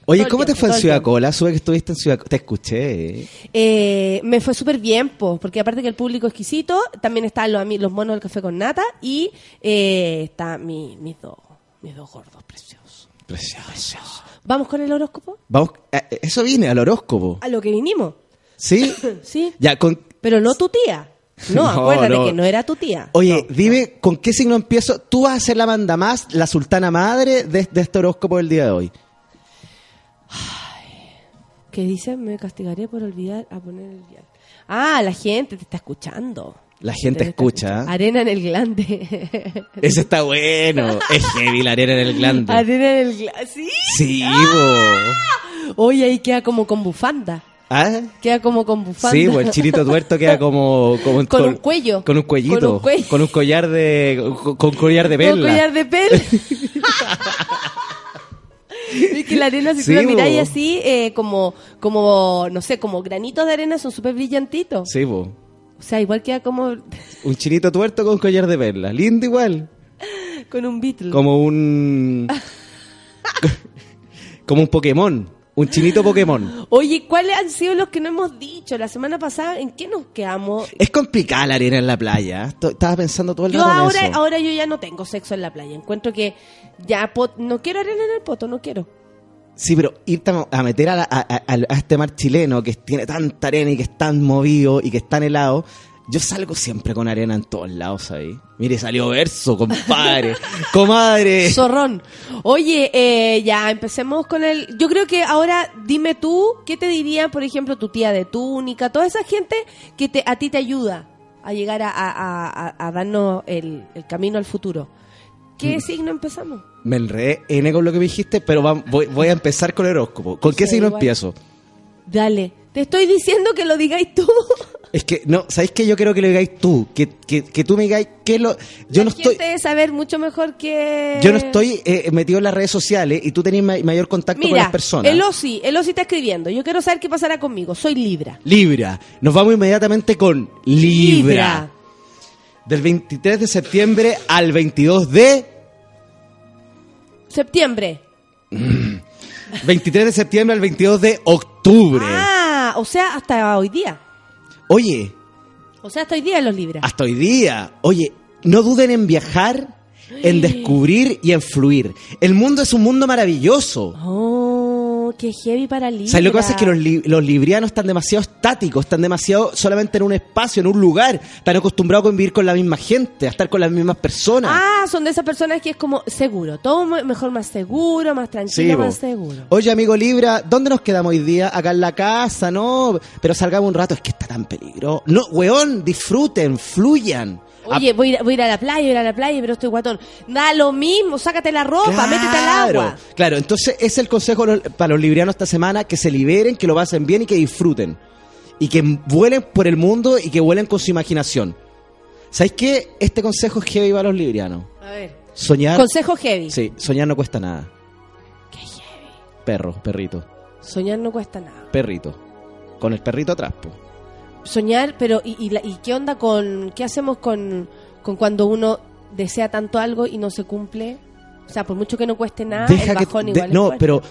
Oye, ¿cómo te fue en Ciudad. Cola? Sube que estuviste en Ciudad Te escuché. eh. Me fue súper bien, po, porque aparte que el público exquisito, también están los, los monos del café con nata y eh, está mi, mis, dos, mis dos gordos preciosos. Precioso. ¿Vamos con el horóscopo? Vamos, eh, eso viene al horóscopo. A lo que vinimos. ¿Sí? Sí. Ya, con. Pero no tu tía. No, No, acuérdate no. que no era tu tía. Oye, dime, ¿con qué signo empiezo? Tú vas a ser la manda más, la sultana madre de, de este horóscopo del día de hoy. ¿Qué dice? Me castigaré por olvidar a poner el dial. Ah, la gente te está escuchando. La gente escucha. Arena en el glande. Ese está bueno. Es heavy la arena en el glande. Arena en el glande. ¿Sí? Sí, bo. Oye, ahí queda como con bufanda. ¿Ah? Queda como con bufanda. Sí, pues el chilito tuerto queda como... como- Con un cuello. Con un cuellito. Con un cuello. Con un collar de... Con, con collar de Con perla. collar de pel. Es que la arena, si Sí, tú la miráis así, eh, como, como, no sé, como granitos de arena, son súper brillantitos. Sí, bo. O sea, igual queda como Un chinito tuerto con collar de perla. Lindo igual. con un Beatle. Como un... como un Pokémon. Un chinito Pokémon. Oye, ¿cuáles han sido los que no hemos dicho? La semana pasada, ¿en qué nos quedamos? Es complicada la arena en la playa. Estaba pensando todo el Yo rato en ahora, eso. ahora yo ya no tengo sexo en la playa. Encuentro que ya pot- no quiero arena en el poto, no quiero. Sí, pero irte a, meter a, la- a- a- a este mar chileno que tiene tanta arena y que es tan movido y que es tan helado, Yo salgo siempre con arena en todos lados ahí. Mire, salió verso, compadre. Comadre. Zorrón. Oye, eh, ya empecemos con el. Yo creo que ahora dime tú, ¿qué te diría, por ejemplo, tu tía de túnica, toda esa gente que te, a ti te ayuda a llegar a, darnos el, el camino al futuro? ¿Qué Mm. signo empezamos? Me enredé N con lo que me dijiste, pero va- voy, voy a empezar con el horóscopo. ¿Con qué Sí, signo igual. empiezo? Dale. Te estoy diciendo que lo digáis tú. Es que, no, ¿sabéis que yo quiero que lo digáis tú? Que, que, que tú me digáis qué es lo... Yo La no estoy... gente debe saber mucho mejor que. Yo no estoy eh, metido en las redes sociales y tú tenés ma- mayor contacto con Mira, las personas. el Osi, el Osi está escribiendo. Yo quiero saber qué pasará conmigo. Soy Libra. Libra. Nos vamos inmediatamente con Libra. Del 23 de septiembre al 22 de... Septiembre. 23 de septiembre al 22 de octubre. Ah, o sea, hasta hoy día. Oye, O sea, hasta hoy día los Libra. hasta hoy día. Oye, no duden en viajar, en descubrir y en fluir. El mundo es un mundo maravilloso. Oh, qué heavy para Libra. ¿Sabes lo que pasa? Es que los, li- los librianos están demasiado estáticos, están demasiado solamente en un espacio, en un lugar. Están acostumbrados a convivir con la misma gente, a estar con las mismas personas. Ah, son de esas personas que es como seguro. Todo mejor más seguro, más tranquilo, más seguro. Oye, amigo Libra, ¿dónde nos quedamos hoy día? Acá en la casa, ¿no? Pero salgamos un rato, es que está tan peligroso. No, weón, disfruten, fluyan. Oye, voy a, ir, voy a ir a la playa, voy a ir a la playa, pero estoy guatón. Da lo mismo, sácate la ropa, métete al agua. Claro, entonces ese es el consejo para los librianos esta semana, que se liberen, que lo pasen bien y que disfruten. Y que vuelen por el mundo y que vuelen con su imaginación. ¿Sabéis qué? Este consejo es heavy para los librianos. A ver. Soñar... Consejo heavy. Sí, soñar no cuesta nada. Perro, perrito, Soñar no cuesta nada. perrito. Con el perrito atrás, po. Soñar, pero ¿y, y, la- y qué onda con... ¿Qué hacemos con, con cuando uno desea tanto algo y no se cumple? O sea, por mucho que no cueste nada, Deja el que- de- es no, fuerte. pero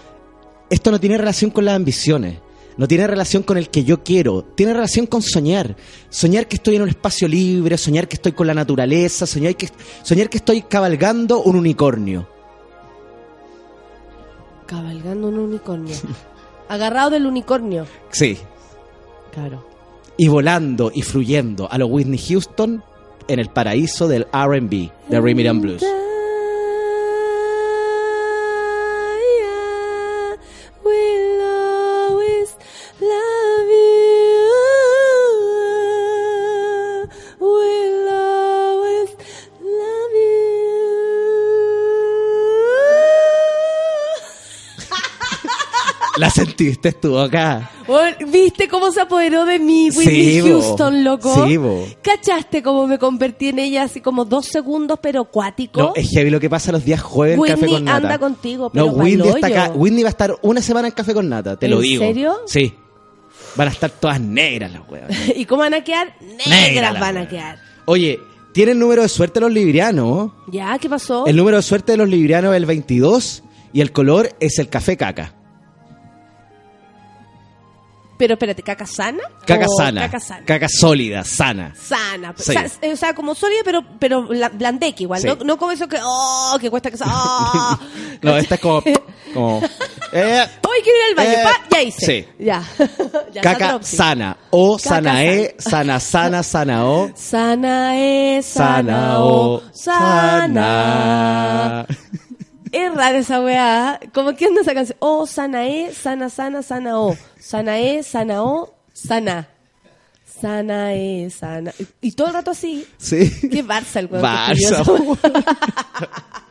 esto no tiene relación con las ambiciones. No tiene relación con el que yo quiero. Tiene relación con soñar. Soñar que estoy en un espacio libre, soñar que estoy con la naturaleza, soñar que, soñar que estoy cabalgando un unicornio. Cabalgando un unicornio. Agarrado del unicornio. Sí. Claro. Y volando y fluyendo a lo Whitney Houston en el paraíso del RB, de Rhythm and Blues. La sentiste tú acá. ¿Viste cómo se apoderó de mí Whitney Sí, bo. Houston, loco? Sí, bo. ¿Cachaste cómo me convertí en ella así como dos segundos, pero cuático? No, es heavy lo que pasa los días jueves en Café con Nata. anda contigo, pero No, Whitney está acá. Whitney va a estar una semana en Café con Nata, te lo ¿En digo. serio? Sí. Van a estar todas negras las huevas. ¿Y cómo van a quedar? Negra Negras la van a quedar. Oye, tienen número de suerte los librianos. ¿Ya? ¿Qué pasó? El número de suerte de los librianos es el 22 y el color es el café caca. Pero espérate, ¿caca sana? Caca ¿O sana. Caca sana. Caca sólida, sana. Sana. Sí. O, sea, o sea, como sólida, pero, pero bla- blandeque igual. Sí. No, no como eso que, oh, que cuesta que... Oh. No, esta es como... como eh, Hoy quiero ir al baño. Eh, pa, ya hice. sí. Ya. ya caca sana. O sana e, sana, sana, sana o. Sana es, sana, o. sana. Es rara esa weá. ¿Cómo que anda esa canción? Oh, sana es, sana, sana, sana o. Sana es, sana o, sana. Sana es, sana. Y, todo el rato así. Sí. Qué Barça el weón. Barça.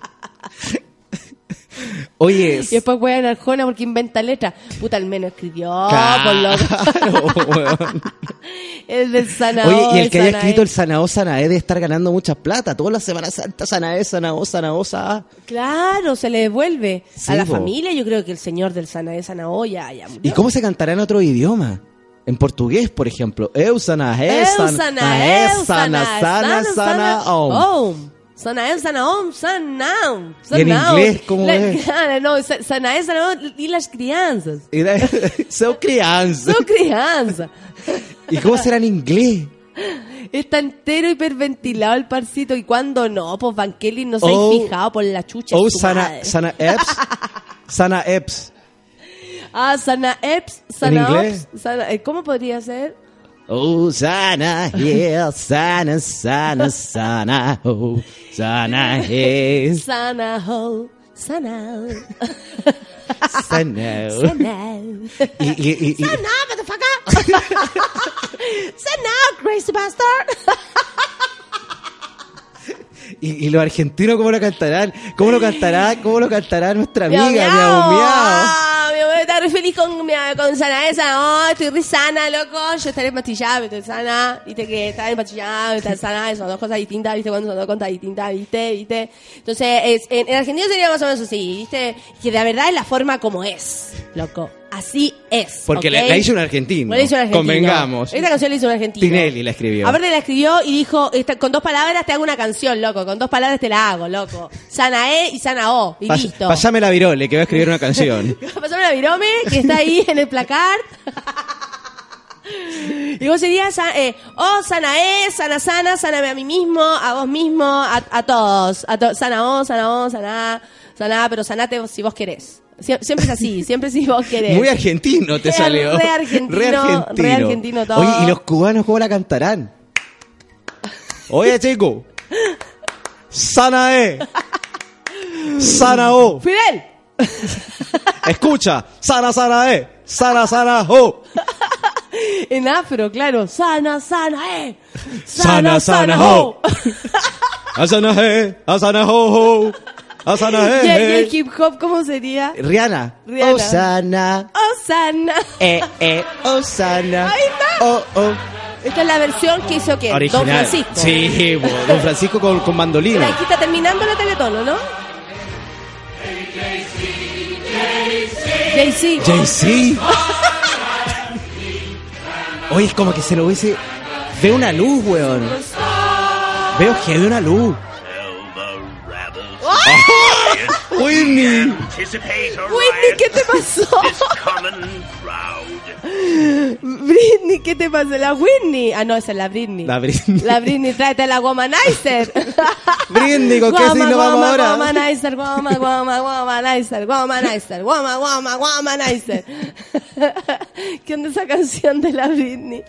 Oye, Y después weón Arjona porque inventa letras. Puta, al menos escribió. Claro, por lo weón. El del Sanao. Oye, y el que haya Sanae. escrito el Sanao Sanae debe estar ganando mucha plata. Toda la Semana Santa Sanae, Sanao, Sanao, Sa. Claro, se le devuelve Sí, a la po. familia. Yo creo que el señor del Sanae Sanao ya, ya murió. ¿Y cómo se cantará en otro idioma? En portugués, por ejemplo. Eu Sanae, Eu, Sanae, Sanae, Sana, Sana. Sanae, Sanaom, Sanao. ¿Y en inglés cómo La- es? No, Sa- Sanae, Sanaom y las crianzas. Y de- Seu crianza. Son crianzas. ¿Y cómo será en inglés? Está entero hiperventilado el parcito. ¿Y cuando no? Pues Van Kelly no se ha Oh. fijado por la chucha. de O su Sana, madre. Sana Eps. Sana Eps. Ah, Sana. Ops, Sana- eh, ¿Cómo podría ser? Oh, sana, yeah, sana, sana, sana, oh, sana, yeah, Sana ho, sana. sana. Sana. Y, y, y, y- Sana, motherfucker. Sana, crazy bastard. y- y los argentinos, ¿cómo lo cantarán? ¿Cómo lo cantará? ¿Cómo lo cantará nuestra amiga? miau. Miau, miau. Mi mamá está re feliz con, con sana esa. Oh, estoy re sana, loco. Yo estaré empastillada, pero estoy sana. Viste que estar empastillada, estar sana, son dos cosas distintas, viste, cuando son dos cosas distintas, viste, viste. Entonces, es, en, en Argentina sería más o menos así, viste, que de verdad es la forma como es, loco. Así es. Porque ¿ok? la, la hizo un argentino. La hizo un argentino. Convengamos. Esta canción la hizo un argentino. Tinelli la escribió. Aparte la escribió y dijo, esta- con dos palabras te hago una canción, loco. Con dos palabras te la hago, loco. Sana E y Sana O. Y Pas- listo. Pasame la virole, que voy a escribir una canción. Pasame la virome, que está ahí en el placar. Y vos serías, eh, oh, sana E, sana sana, saname a mí mismo, a vos mismo, a, a todos. A to- sana O, sana O, sana, sana, pero sanate si vos querés. Sie- Siempre es así, siempre si vos querés. Muy argentino te salió. re argentino, Re argentino. re argentino todo. Oye, ¿y los cubanos cómo la cantarán? Oye, chico. Sana E. Sana O. Fidel. Escucha. Sana, sana E. Sana, sana O. En afro, claro. Sana, sana, eh. Sana, sana, ho. Asana E. Asana ho, ho. Asana Y, el- y el hip hop, ¿cómo sería? Rihanna. Rihanna. Osana. Oh, sana. Eh, eh, Osana. Ahí está. Oh, oh. Esta es la versión que hizo. Original. Don Francisco. Sí, bo, Don Francisco con, con mandolina. aquí está terminando la teletono, ¿no? Jay-Z. Jay-Z. Oye, es como que se lo hubiese. Veo una luz, weón. Veo que hay una luz. Whitney. Whitney, ¿qué te pasó? Britney, ¿qué te pasó? La Whitney. Ah, no, esa es la Britney. La Britney. La Britney, tráete la womanizer. Britney, ¿con qué signo vamos guama, ahora? Womanizer, guama, guama, womanizer, womanizer, guama, guama, womanizer. ¿Qué onda esa canción de la Britney?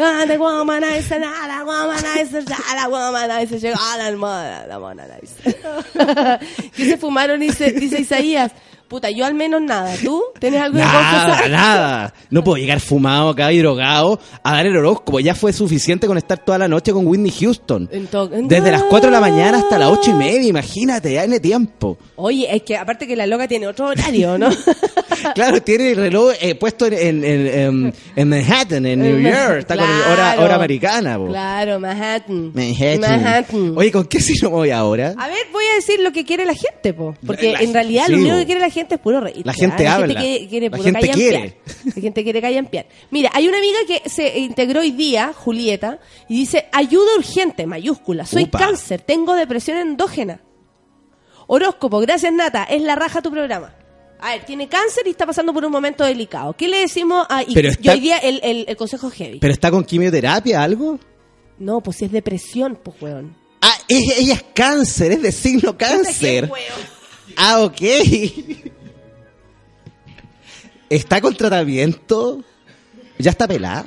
Ah, the womanizer, ah, la womanizer, ah, la womanizer, llegó la almohada, la womanizer. ¿Qué se fumaron, dice, dice Isaías? Puta, yo al menos nada. ¿Tú? ¿Tienes algo Nada, confesar? nada. No puedo llegar fumado acá y drogado a dar el horóscopo. Ya fue suficiente con estar toda la noche con Whitney Houston. Desde las 4 de la mañana hasta las 8 y media, imagínate, ya tiene tiempo. Oye, es que aparte que la loca tiene otro horario, ¿no? Claro, tiene el reloj eh, puesto en, en, en, Manhattan, en New York. Está con hora, hora americana. po. Claro, Manhattan. Manhattan. Manhattan. Oye, ¿con qué signo voy ahora? A ver, voy a decir lo que quiere la gente, po. Porque La- en realidad sí, lo único que quiere la gente es puro reír. La gente la habla. Gente quiere, quiere La puro gente quiere. La gente quiere callampear. Mira, hay una amiga que se integró hoy día, Julieta, y dice, ayuda urgente, mayúscula. Soy Upa. cáncer, tengo depresión endógena. Horóscopo, gracias Nata, es la raja tu programa. A ver, tiene cáncer y está pasando por un momento delicado. ¿Qué le decimos a... Y, Pero está- hoy día el, el, el consejo heavy. ¿Pero está con quimioterapia, algo? No, pues si es depresión, pues, weón. Ah, es- ella es cáncer, es de signo cáncer. Ah, ok. ¿Está con tratamiento? ¿Ya está pelada?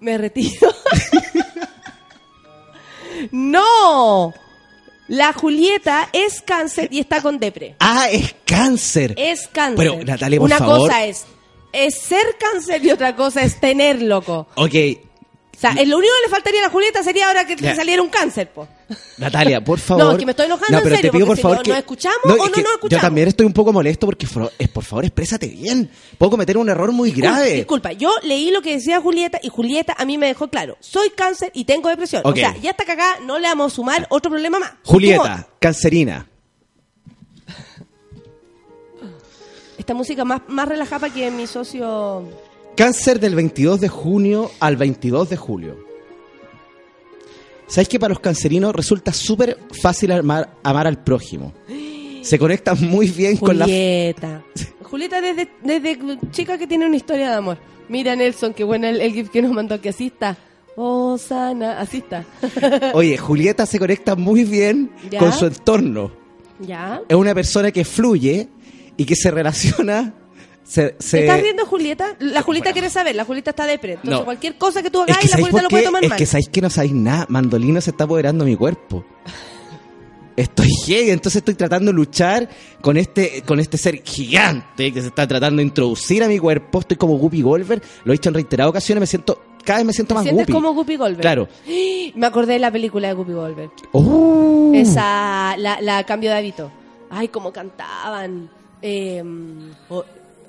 Me retiro. no. La Julieta es cáncer y está con depre. Ah, es cáncer. Es cáncer. Pero, Natalia, por Una favor. cosa es, es ser cáncer y otra cosa es tener, loco. Ok, O sea, lo único que le faltaría a la Julieta sería ahora que le saliera un cáncer, po. Natalia, por favor. No, es que me estoy enojando No, en pero serio, te pido por si favor no- que ¿nos escuchamos o es no nos Yo escuchamos? también estoy un poco molesto porque por favor, exprésate bien. Puedo cometer un error muy grave. Disculpa, yo leí lo que decía Julieta y Julieta a mí me dejó claro. Soy cáncer y tengo depresión. Ok. O sea, ya está cagada, no le vamos a sumar otro problema más. Julieta, cancerina. Esta música más, más relajada que mi socio... Cáncer del 22 de junio al 22 de julio. ¿Sabes que para los cancerinos resulta súper fácil amar, amar al prójimo? Se conectan muy bien con la... Julieta. Julieta desde, desde chica que tiene una historia de amor. Mira Nelson, qué bueno el, el gif que nos mandó, que así está. Oh, sana, así está. Oye, Julieta se conecta muy bien ¿Ya? con su entorno. ¿Ya? Es una persona que fluye y que se relaciona se, se- ¿Estás viendo Julieta? La Julieta quiere saber, la Julieta está depre. Entonces No. cualquier cosa que tú Es hagas, que la ¿sabéis Julieta lo puede tomar Es mal. que sabéis que no sabéis nada. Mandolino se está apoderando de mi cuerpo. Estoy heavy, entonces estoy tratando de luchar con este, con este ser gigante que se está tratando de introducir a mi cuerpo. Estoy como Guppy Golver, lo he dicho en reiteradas ocasiones, me siento, cada vez me siento ¿Te más sientes Guppy. como Guppy Goldberg? Claro. Me acordé de la película de Guppy Goldberg. Oh. Esa, la, la cambio de hábito. Ay, cómo cantaban. Eh, oh,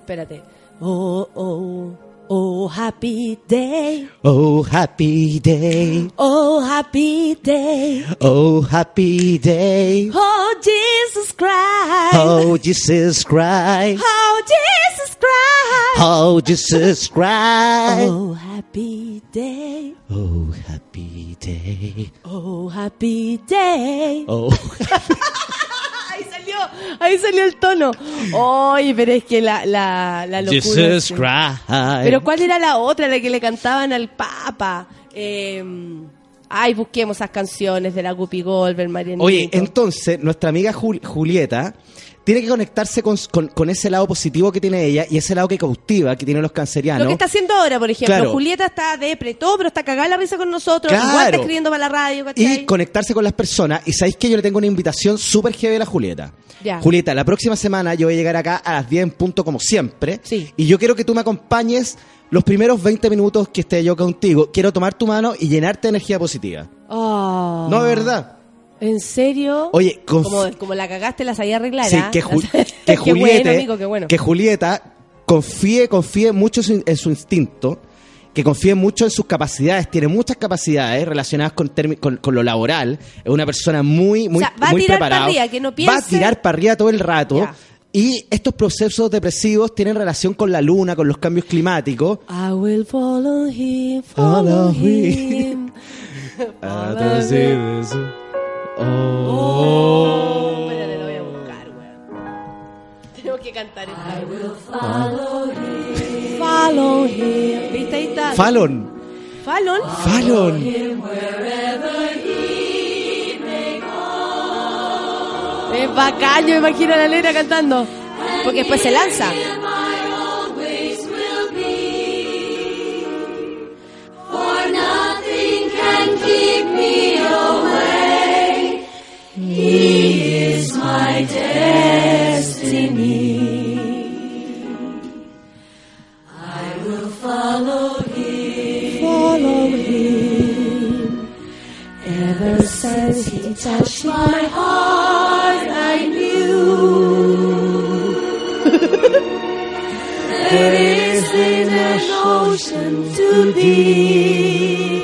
espérate. Oh, oh, oh, happy day. Oh, happy day. Oh, happy day. Oh, happy day. Oh, Jesus Christ. Oh, Jesus Christ. Oh, Jesus Christ. Oh, Jesus Christ. Oh, happy day. Oh, happy day. Oh, happy day. Oh. salió, ahí salió el tono. Oye, pero es que la, la, la locura. Jesus sí. Christ. Pero ¿cuál era la otra, la que le cantaban al Papa? Eh, ay, busquemos esas canciones de la Guppy Goldberg, Marianito. Oye, entonces nuestra amiga Jul- Julieta tiene que conectarse con, con- con ese lado positivo que tiene ella y ese lado que cautiva que tienen los cancerianos. Lo que está haciendo ahora, por ejemplo, Claro. Julieta está de todo, pero está cagada la risa con nosotros, Claro. igual está escribiendo para la radio, ¿cachai? y conectarse con las personas. Y sabéis que yo le tengo una invitación súper heavy a la Julieta. Ya. Julieta, la próxima semana yo voy a llegar acá a las 10 en punto como siempre. Sí. Y yo quiero que tú me acompañes los primeros 20 minutos que esté yo contigo. Quiero tomar tu mano y llenarte de energía positiva. Oh. No, de verdad. ¿En serio? Oye, como, como la cagaste, la sabía arreglar. Sí, que, Ju- que Julieta, bueno, amigo, qué bueno. que Julieta confíe, confíe mucho en su, instinto, que confíe mucho en sus capacidades, tiene muchas capacidades relacionadas con, con, con lo laboral, es una persona muy, muy, O sea, va a muy tirar preparada. arriba, que no Va a piense- tirar para arriba todo el rato. Ya. Y estos procesos depresivos tienen relación con la luna, con los cambios climáticos. I will follow him, follow Follow him. Oh. Espérate, lo voy a buscar, weón. Tenemos que cantar esta. I will follow him. Follow him. ¿Viste? Ahí está. Fallon, Fallon. Fallon. Es bacán, yo me imagino a la negra cantando. Porque después se lanza. Destiny. I will follow Since he touched my heart, I knew there isn't an ocean too deep,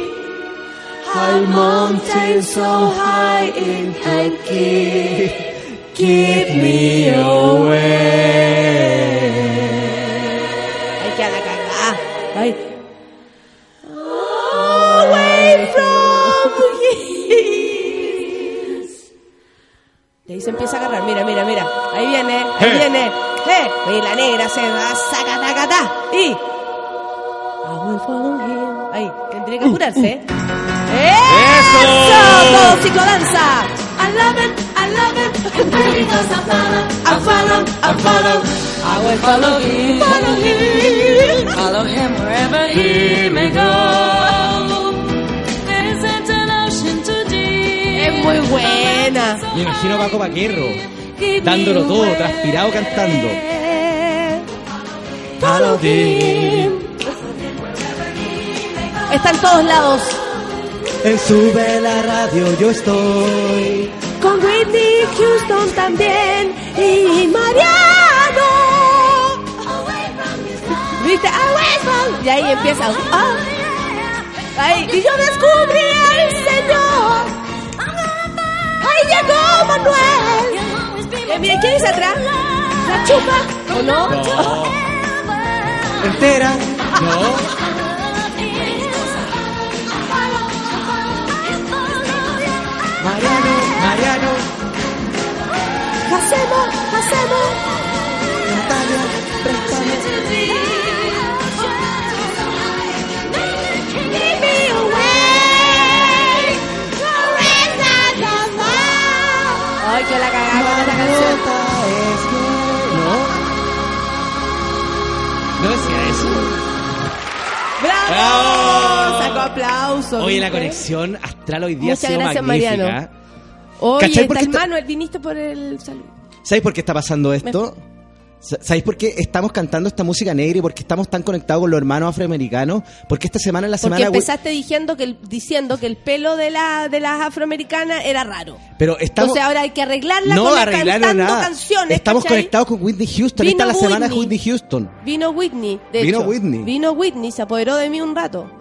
High mountain so high it can keep me away. Y ahí se empieza a agarrar. Mira, mira, mira. Ahí viene, ahí viene. ¡Eh! Y la negra se va, saca, taca, ta. Y. I will follow him. Ahí, tendría que apurarse, ¿eh? ¡Eso! Todo ciclodanza. I love it, I love it, and because I follow, I follow, I follow, I will follow him, follow him, follow him wherever he may go. Buena. Me imagino a Paco Paquerro dándolo todo, transpirado cantando. Está en todos lados. En sube la radio yo estoy. Con Whitney Houston también. Y Mariano. ¿Viste? Y ahí empieza. ah. Ahí. Y yo descubrí al Señor. Llegó Manuel. Eh, mira, ¿quién dice atrás? ¿La chupa? ¿O no? Entera. No. Mariano, Mariano, Hacemos, hacemos. Natalia, préstame. ¡Bravo! Sacó aplausos. Oye, la conexión astral hoy día Muchas ha sido gracias, magnífica. Mariano. Oye, ¿Cachai está está- Manuel, viniste por el salud. ¿Sabéis por qué está pasando esto? Sa- ¿Sabéis por qué estamos cantando esta música negra y por qué estamos tan conectados con los hermanos afroamericanos? Porque esta semana es la Porque semana... empezaste diciendo que el, diciendo que el pelo de la de las afroamericanas era raro. Pero estamos... Entonces ahora hay que arreglarla no con cantando nada. canciones. Estamos ¿cachai? conectados con Whitney Houston. Vino Esta es la semana de Whitney. Houston. Vino Whitney, de Vino hecho. Whitney. Vino Whitney, se apoderó de mí un rato.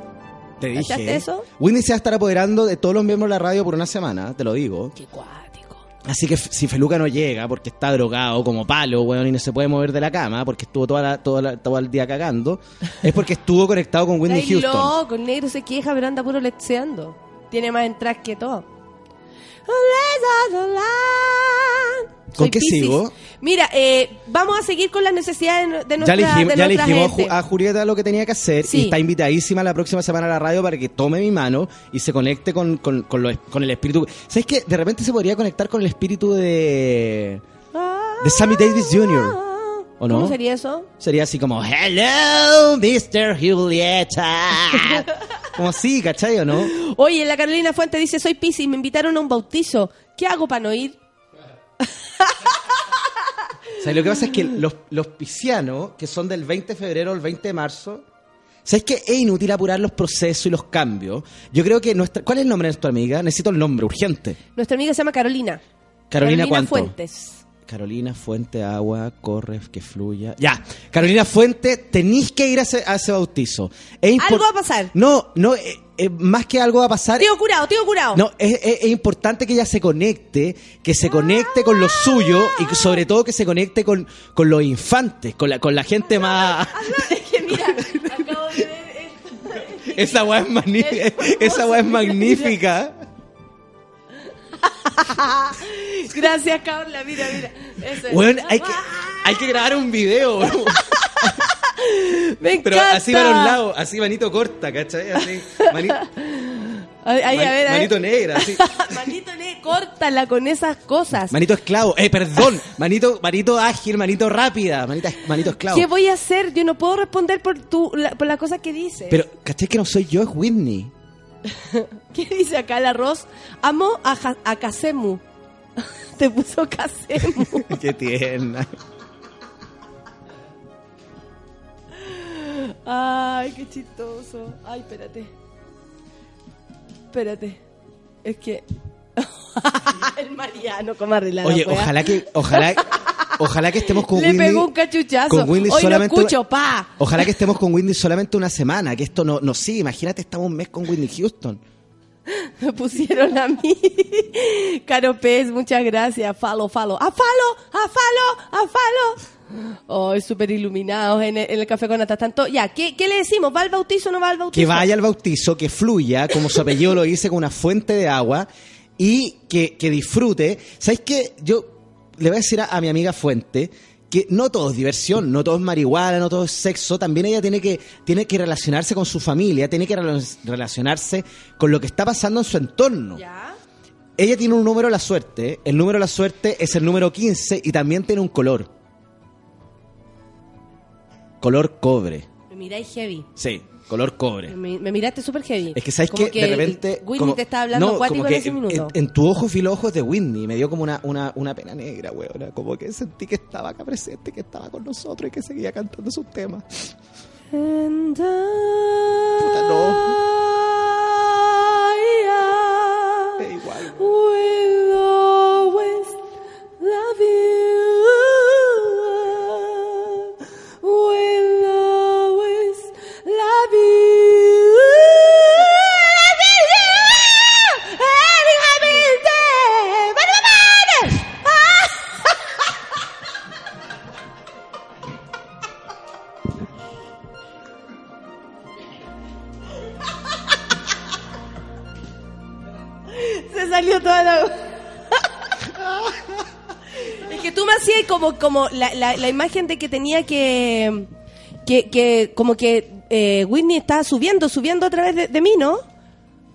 Te ¿Cachaste dije. eso? Whitney se va a estar apoderando de todos los miembros de la radio por una semana, te lo digo. Qué cuático. Así que si Feluca no llega porque está drogado como palo, weón, y no se puede mover de la cama porque estuvo toda la- toda la- todo el día cagando, es porque estuvo conectado con Whitney Houston. loco, el negro se queja, pero anda puro lexeando. Tiene más entradas que todo. ¿Con Soy qué Piscis. sigo? Mira, eh, vamos a seguir con las necesidades de Ya nuestra, le dijimos, ya le dijimos a gente. Ju- a Julieta lo que tenía que hacer Sí. y está invitadísima la próxima semana a la radio para que tome mi mano y se conecte con, con, con, lo- con el espíritu. ¿Sabes qué? De repente se podría conectar con el espíritu de, de Sammy Davis Jr. ¿O no? ¿Cómo sería eso? Sería así como, hello, Mr. Julieta. como así, ¿cachai o no? Oye, la Carolina Fuente dice, soy Piscis, me invitaron a un bautizo. ¿Qué hago para no ir? O sea, lo que pasa es que los, los piscianos, que son del 20 de febrero al 20 de marzo, ¿sabes que es inútil apurar los procesos y los cambios? Yo creo que nuestra... ¿Cuál es el nombre de nuestra amiga? Necesito el nombre, urgente. Nuestra amiga se llama Carolina. Carolina, ¿cuánto? Fuentes. Carolina Fuente, agua, corre, que fluya. Ya, Carolina Fuente, tenéis que ir a ese, a ese bautizo. Es Algo va a pasar. No, no, eh, eh, más que algo va a pasar... Tío curado, tío curado. No, es, es- es importante que ella se conecte, que se conecte con lo suyo y que sobre todo que se conecte con, con los infantes, con la, con la gente más... es que mira, acabo de ver esto. Esa weá es, magní- Es esa weá es magnífica. Gracias, Carla. Mira, mira. Eso es. Weón, hay que, hay que grabar un video, bro. Me Pero así para los lados, así manito corta, ¿cachai? Así, mani- Ahí, ahí, a ver, a ver. manito negra, así. manito negra, córtala con esas cosas. Manito esclavo, eh, perdón, manito, manito ágil, manito rápida, manita, manito esclavo. ¿Qué voy a hacer? Yo no puedo responder por tu, la- por las cosas que dices. Pero, ¿cachai que no soy yo, es Whitney? ¿Qué dice acá el arroz? Amo a, Ja- a Kasemu. Te puso Kasemu. Qué tierna. Ay, qué chistoso. Ay, espérate. Espérate. Es que. el Mariano, como arreglar la Oye, wea. ojalá que, ojalá, ojalá que estemos con Le Whitney. pegó un cachuchazo. Con Hoy solamente. lo escucho, pa. Ojalá que estemos con Whitney solamente una semana, que esto no, no sí, imagínate, estamos un mes con Whitney Houston. Me pusieron a mí. Caro Pez, muchas gracias. Falo, falo. ¡A falo! ¡A falo! ¡A falo! Oh, súper iluminados en el, en el café con nata. Tanto, ya, ¿qué, ¿qué le decimos? ¿Va al bautizo o no va al bautizo? Que vaya al bautizo, que fluya, como su apellido lo dice, con una fuente de agua y que, que disfrute. ¿Sabes qué? Yo le voy a decir a, a mi amiga Fuente que no todo es diversión, no todo es marihuana, no todo es sexo. También ella tiene que, tiene que relacionarse con su familia, tiene que rela- relacionarse con lo que está pasando en su entorno. ¿Ya? Ella tiene un número de la suerte. El número de la suerte es el número 15 y también tiene un color. Color cobre. Me miráis heavy. Sí, color cobre. Me, me miraste súper heavy. Es que sabes Como que, de repente. Whitney como- te estaba hablando no, como en que en, en tu ojo fui los ojos de Whitney. Me dio como una, una, una pena negra, weón. Como que sentí que estaba acá presente, que estaba con nosotros y que seguía cantando sus temas. And I- Es igual. will always love you. Toda la... Es que tú me hacías como, como la, la, la imagen de que tenía que... Que, que como que eh, Whitney estaba subiendo, subiendo a través de, de mí, ¿no?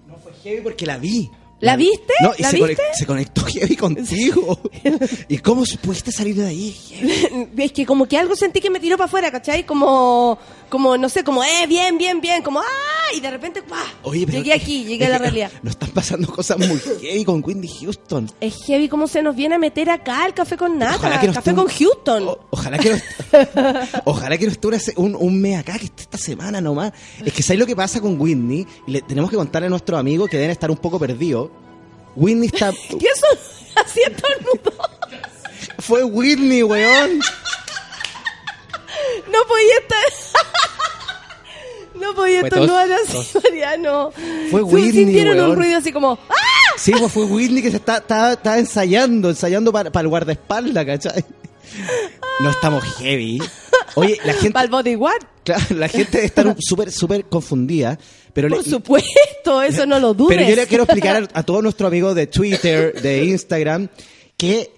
No fue heavy porque la vi. ¿La viste? No, y ¿La se, viste? conect- se conectó Heavy contigo. ¿Y cómo pudiste salir de ahí? Heavy? es que como que algo sentí que me tiró para afuera, ¿cachai? Como, como, no sé, como, eh, bien, bien, bien, como, ah, y de repente, ¡guau! Oye, pero llegué aquí, llegué a la realidad. Nos están pasando cosas muy heavy con Whitney Houston. Es heavy cómo se nos viene a meter acá el café con nata, Ojalá que no café esté un- con Houston. O- ojalá que no, ojalá que no esté una un, un mes acá, que esté esta semana nomás. Es que ¿sabes lo que pasa con Whitney? Y le tenemos que contarle a nuestros amigos que deben estar un poco perdidos. Whitney está... Y eso así estornudo. Fue Whitney, weón. No podía estar. No podía estornudar así, tos. Mariano. Fue Whitney, Sintieron un ruido así como, ¡ah! Sí, pues fue Whitney que se está, está, está ensayando, ensayando para, para el guardaespaldas, ¿cachai? No estamos heavy. Oye, la gente... Para el bodyguard. Claro, la gente un- súper, súper confundida. Pero Por le- supuesto, eso no lo dudes. Pero yo le quiero explicar a, a todos nuestros amigos de Twitter, de Instagram, que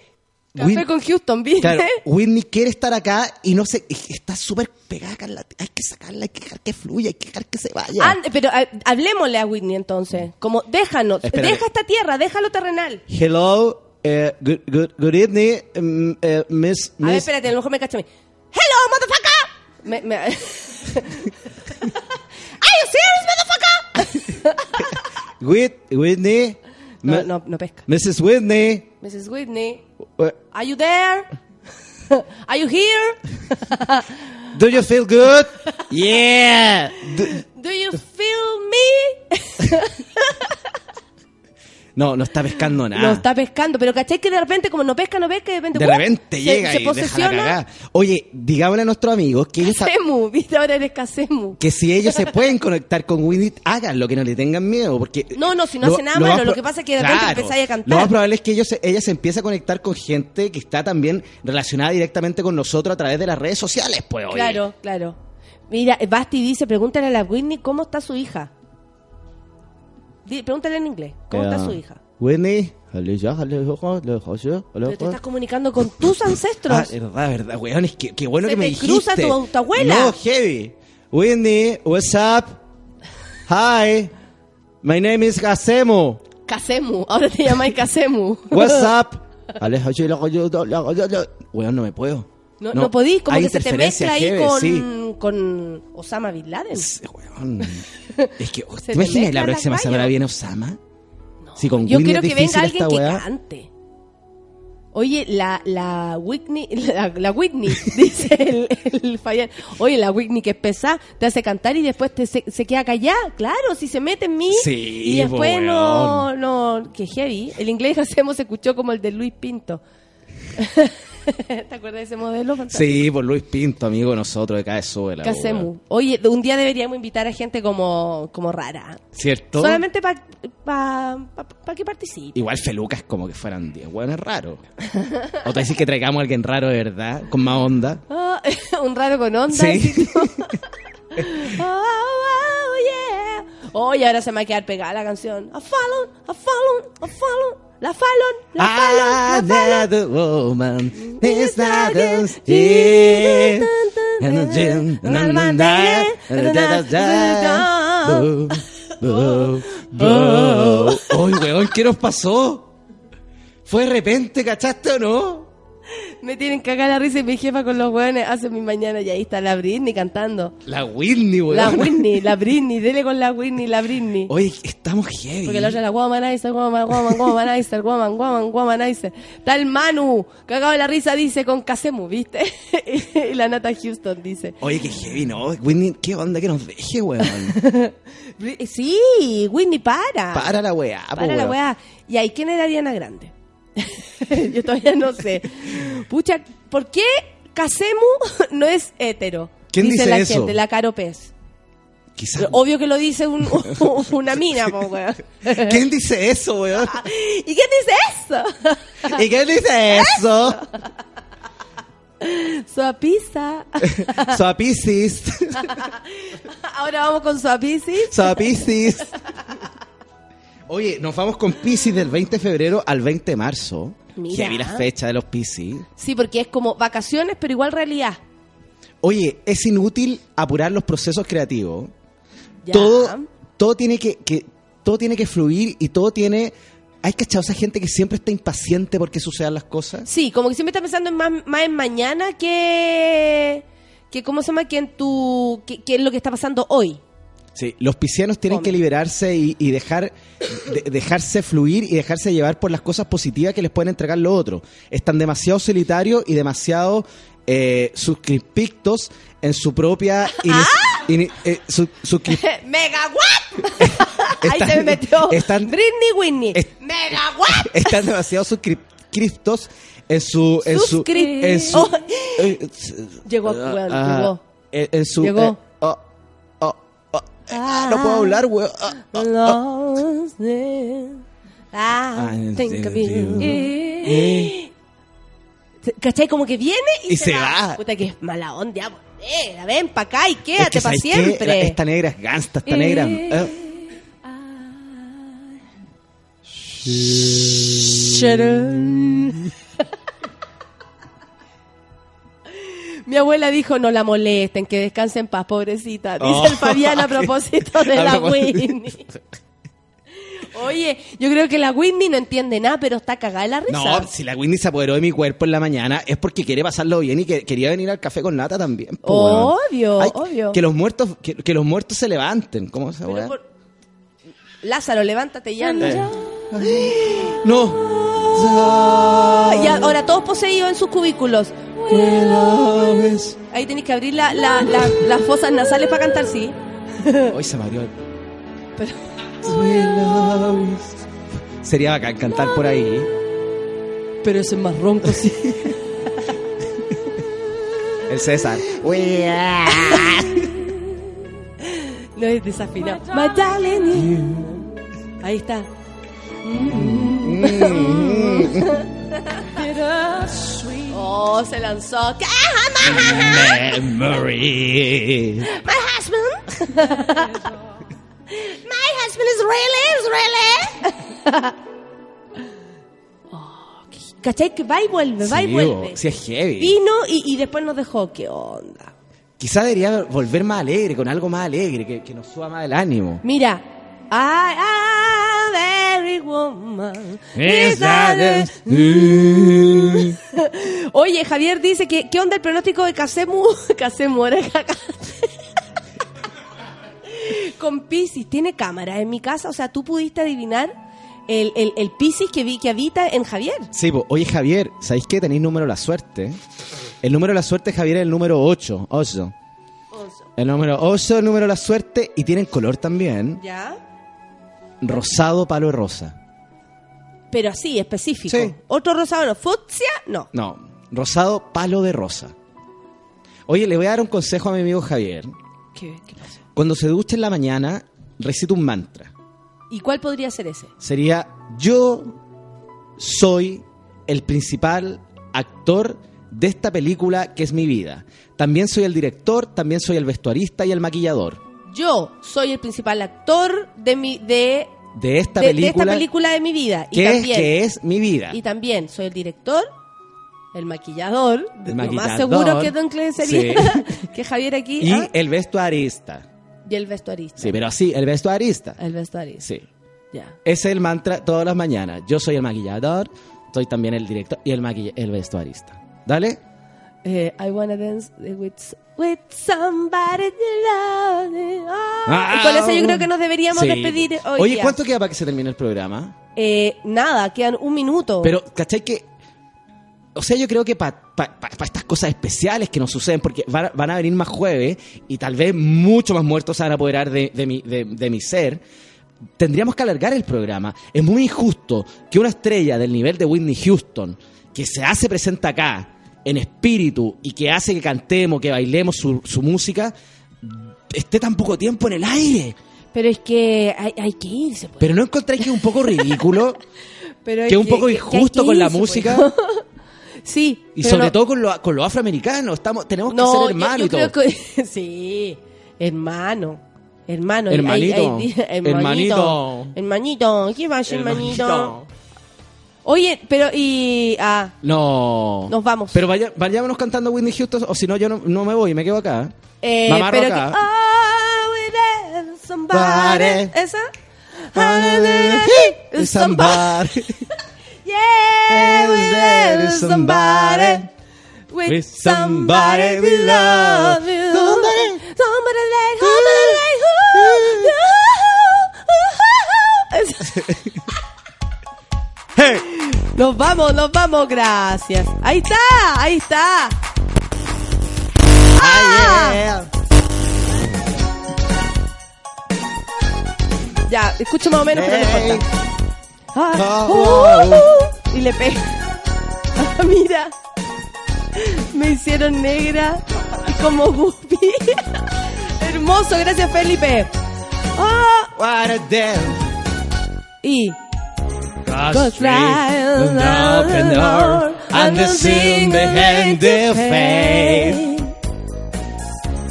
Café Whit- con Houston, ¿viste? claro, Whitney quiere estar acá y no sé, está súper pegada acá en la- Hay que sacarla, hay que dejar que fluya, hay que dejar que se vaya. Ah, pero ah, hablemosle a Whitney entonces. Como, déjanos, Espérate. deja esta tierra, déjalo terrenal. Hello, eh, good, good, good evening, mm, eh, Miss, A ver, Miss- espérate, a lo mejor me cacha a mí. ¡Hello, motherfucker! Me, me... ¿Are you serious, motherfucker? Whit- Whitney, No, no, no pesca. Mrs. Whitney, Mrs. Whitney, are you there? Are you here? do you feel good? yeah. Do- Do you feel me? no, no está pescando nada. No está pescando, pero ¿cachai que de repente como no pesca, no pesca, y de repente, De ¡uh! repente se- llega se, y deja la posesiona. cagada. Oye, digámosle a nuestros amigos que ellos, Casemu, viste, ahora eres Casemu. que si ellos se pueden conectar con Winnie, háganlo, que no le tengan miedo, porque... No, no, si no hace nada malo, más lo que pasa es que de repente Claro, empezáis a cantar. Lo más probable es que ellos, se- ella se empiece a conectar con gente que está también relacionada directamente con nosotros a través de las redes sociales, pues, oye. Claro, claro. Mira, Basti dice, pregúntale a la Whitney cómo está su hija. Pregúntale en inglés, ¿cómo está su hija? Winnie, Pero te estás comunicando con tus ancestros. Ah, verdad, verdad, weón, es que, qué bueno Se que me te dijiste. cruza tu- tu abuela. No, heavy. Winnie, what's up? Hi, my name is Gasemo. Casemu, ahora te llamáis Casemu. What's up? Weón, no me puedo. No, no, podís, como que se te mezcla ahí heavy, con, sí. con Osama Bin Laden. Weón. Es que, ¿te imaginas la próxima semana viene Osama? Con Yo quiero es que venga alguien que weá. cante. Oye, la, la Whitney, la, la Whitney, dice el, el Fabián. Oye, la Whitney que es pesada, te hace cantar y después te, se, se queda callada. Claro, si se mete en mí. Sí, Y después no, no, que heavy. El inglés que hacemos se escuchó como el de Luis Pinto. ¿Te acuerdas de ese modelo? fantástico? Sí, por Luis Pinto, amigo de nosotros de Caezuela. ¿Qué hacemos? Oye, un día deberíamos invitar a gente como, como rara. ¿Cierto? Solamente para pa, pa- pa que participe. Igual Felucas como que fueran 10 hueones raros. O te decís que traigamos a alguien raro de verdad, con más onda. Ah, un raro con onda. Sí. así como- Oh, oh, yeah. Oye, ahora se me va a quedar pegada la canción. A Fallon, a Fallon, a Fallon. La Fallon, la Fallon, la Fallon. Woman is not. Oy, weón, ¿qué nos pasó? ¿Fue de repente, cachaste o no? Me tienen que cagar la risa y mi jefa con los hueones hace mi mañana y ahí está la Britney cantando. La Whitney, weón. La Whitney, la Britney, dele con la Whitney, la Britney. Oye, estamos heavy. Porque la otra la womanizer, woman, woman, womanizer, woman, woman, womanizer. Está el Manu, cagado de la risa, dice con Casemu, ¿viste? y la Nata Houston dice. Oye, qué heavy, ¿no? Whitney, ¿qué onda que nos deje, weón? Sí, Whitney, para. Para la weá, po, Para la weá. ¿Y ahí quién era Ariana Grande? Yo todavía no sé. Pucha, ¿por qué Casemu no es hetero? ¿Quién dice la eso? gente, la Caro Pez. Quizás. Obvio que lo dice un- una mina, po, weón. ¿Quién dice eso, weón? ¿Y quién dice eso? ¿Y quién dice eso? Suapiza. Suapisis. Ahora vamos con Suapisis. Suapisis. Oye, nos vamos con Pisces del 20 de febrero al 20 de marzo. Mira. Que vi la fecha de los Pisces. Sí, porque es como vacaciones, pero igual realidad. Oye, es inútil apurar los procesos creativos. Ya. Todo, todo tiene que, que- todo tiene que fluir y todo tiene... ¿Hay cachado esa gente que siempre está impaciente porque sucedan las cosas? Sí, como que siempre está pensando en más, más en mañana que... que ¿Cómo se llama? Que en tu... que, que es lo que está pasando hoy. Sí, los piscianos tienen que liberarse y, y dejar de- dejarse fluir y dejarse llevar por las cosas positivas que les pueden entregar lo otro. Están demasiado solitarios y demasiado eh, suscriptos en su propia ¡Ah! eh, su- ¡Mega what! Ahí se me metió están- Britney Whitney. ¡Mega what! están demasiado suscriptos en su en su en su Oh. eh, Llegó, ah, weón, ah, llegó. en, en su Llegó. Eh, ah, no puedo hablar weón ah, ah, ah. You. ¿Cachai? Como que viene y, Y se va. Puta que es mala onda. Ven para acá y Es quédate que, para siempre. La- esta negra es gangsta, esta negra. eh. Mi abuela dijo, no la molesten, que descanse en paz, pobrecita. Dice Oh, el Fabián a propósito de la. Whitney. Oye, yo creo que la Whitney no entiende nada, pero está cagada de la risa. No, si la Winnie se apoderó de mi cuerpo en la mañana es porque quiere pasarlo bien y que quería venir al café con nata también. po. Obvio, Ay, obvio. Que los muertos, que, que los muertos se levanten. ¿Cómo se por- Lázaro, levántate ya. Eh. No. Y ahora todos poseídos en sus cubículos. Ahí tenéis que abrir la, la- la- las fosas nasales para cantar, sí. Hoy se me abrió. Pero- Sería bacán cantar por ahí. Pero ese es más ronco, sí. El César. No es desafinado. My darling. Ahí está. Oh, se lanzó. ¿Qué? Memory. My husband. My husband is really, is really. Oh, ¿Cachai? Que va y vuelve, va y Sí, vuelve. bo, sí es heavy. Vino y, y después nos dejó. ¿Qué onda? Quizá debería volver más alegre, con algo más alegre, que, que nos suba más el ánimo. Mira. I am very woman. Is- Oye, Javier dice que ¿qué onda el pronóstico de Casemu? Casemu, era. Con Pisces, ¿tiene cámara en mi casa? O sea, ¿tú pudiste adivinar el, el, el Pisces que vi que habita en Javier? Sí, po. oye Javier, ¿sabéis que tenéis número de la suerte? El número de la suerte, Javier, es el número 8. 8. El número 8 el número de la suerte y tienen color también. ¿Ya? Rosado, palo y rosa. Pero así, específico. Sí. ¿Otro rosado no? ¿Fucsia? No. No, rosado, palo de rosa. Oye, le voy a dar un consejo a mi amigo Javier. ¿Qué? Cuando se duche en la mañana, recita un mantra. ¿Y cuál podría ser ese? Sería, yo soy el principal actor de esta película que es mi vida. También soy el director, también soy el vestuarista y el maquillador Yo soy el principal actor de mi de, de esta de- de película, esta película de mi vida. Y que, es, también, que es mi vida. y también soy el director, el maquillador, El lo más seguro que Don Clen sería que Javier aquí Y ¿ah? el vestuarista. y el vestuarista. Sí, pero así, el vestuarista. El vestuarista. Sí. Ya. Ese es el mantra todas las mañanas. Yo soy el maquillador, soy también el director y el, maquilla- el vestuarista. ¿Dale? Eh, I wanna dance with, with somebody to love. Ah, y con eso yo creo que nos deberíamos Sí. despedir hoy Oye, día. ¿cuánto queda para que se termine el programa? Eh, nada, quedan un minuto. Pero, ¿cachai que...? O sea, yo creo que para estas cosas especiales que nos suceden, porque van, a- van a venir más jueves y tal vez mucho más muertos se van a apoderar de, de mi, de, de mi ser, tendríamos que alargar el programa. Es muy injusto que una estrella del nivel de Whitney Houston, que se hace presente acá, en espíritu, y que hace que cantemos, que bailemos su, su música, esté tan poco tiempo en el aire. Pero es que hay, hay que irse. pues. Pero ¿no encontráis que es un poco ridículo? Pero que es un poco que injusto que con la pues. música. sí. Y sobre no- todo con lo, con lo afroamericano, estamos, tenemos que No, ser hermanos y todo. sí, hermano. Hermano, Hermanito. hay- hay- Hermanito. hermanito, hermanito, ¿qué pasa, hermanito? Hermanito. Oye, pero y ah, No. Nos vamos. Pero vaya, vayámonos cantando Whitney Houston, o si no, yo no, no me voy, me quedo acá. eh, pero acá. que oh, we somebody, esa. Somebody. Yeah, Who's there is somebody. With somebody somebody we we love you. Somebody. Somebody Nos vamos, nos vamos, gracias. Ahí está, ahí está. Ah, yeah. Ya, escucho más o menos, pero no Hey. importa. Ah, Oh, uh, oh. uh, y le pega. Ah, mira, me hicieron negra y como Guppy. Hermoso, gracias Felipe. Ah, What a damn. y God's Go fly open the door and the sin behind the face.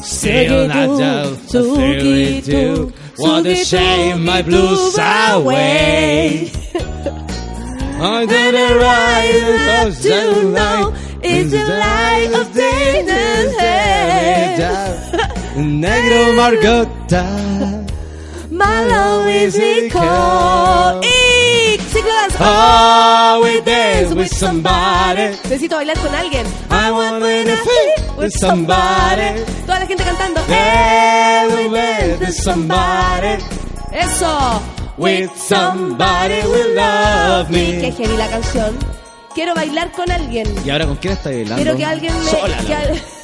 Still not down to feel too. Want to shame my blues away. I'm gonna ride to know it's the light of Negro Margota. My love is equal. Y we dance with somebody. Necesito bailar con alguien. I want to fit with somebody. Toda la gente cantando. Dance with somebody. Eso. With somebody will love Qué me. heavy la canción. Quiero bailar con alguien. ¿Y ahora con quién está bailando? Quiero que alguien me. Sola, que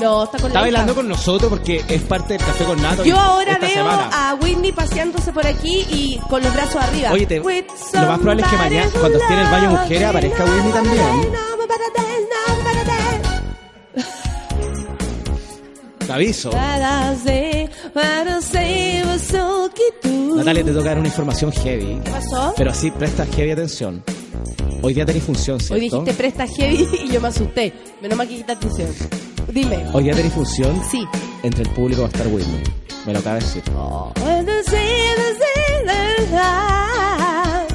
No, está con Está la bailando con nosotros porque es parte del café con Nato. Yo ahora esta veo semana. a Whitney paseándose por aquí y con los brazos arriba. Oye, te- lo más probable es que mañana, cuando esté en el baño mujeres, aparezca. Whitney también. Te aviso. Natalia, te toca dar una información heavy. ¿Qué pasó? Pero sí, presta heavy atención. Hoy día tenéis función, ¿cierto? Hoy dijiste presta heavy y yo me asusté. Menos mal que quita atención. Dime. Hoy día tenéis función. Sí. Entre el público va a estar Whitney. Me lo acaba de decir. The the the light.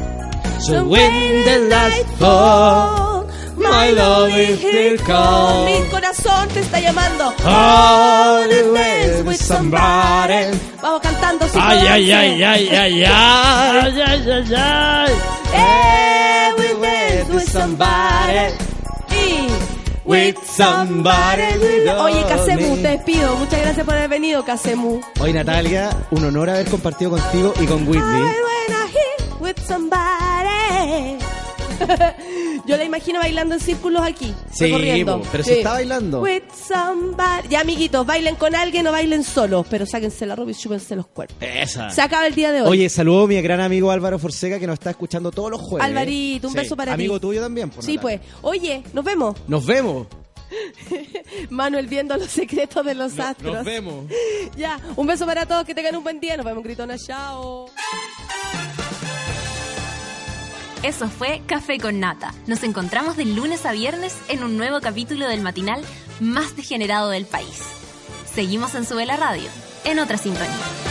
So when the light fall, my love is still calm. Mi corazón te está llamando. Always with somebody. Vamos cantando. sí, Ay, ay, once. ay, ay, ay, ay, ay, ay, ay. Everywhere with somebody. With somebody Oye, Casemu, te despido. Muchas gracias por haber venido, Casemu. Hoy, Natalia, un honor haber compartido contigo y con Whitney. I wanna hear with somebody. Yo la imagino bailando en círculos aquí, Sí, pero si está bailando. With somebody. Ya, amiguitos, bailen con alguien o bailen solos, pero sáquense la ropa y chúpense los cuerpos. Esa. Se acaba el día de hoy. Oye, saludo a mi gran amigo Álvaro Forseca que nos está escuchando todos los jueves. Alvarito, un beso para ti. Amigo tuyo también, por sí, pues. Oye, nos vemos. Nos vemos. Manuel viendo los secretos de los astros. Nos vemos. Ya, un beso para todos, que tengan un buen día. Nos vemos, gritona, chao. Eso fue Café con Nata. Nos encontramos de lunes a viernes en un nuevo capítulo del matinal más degenerado del país. Seguimos en Sube la Radio, en otra sintonía.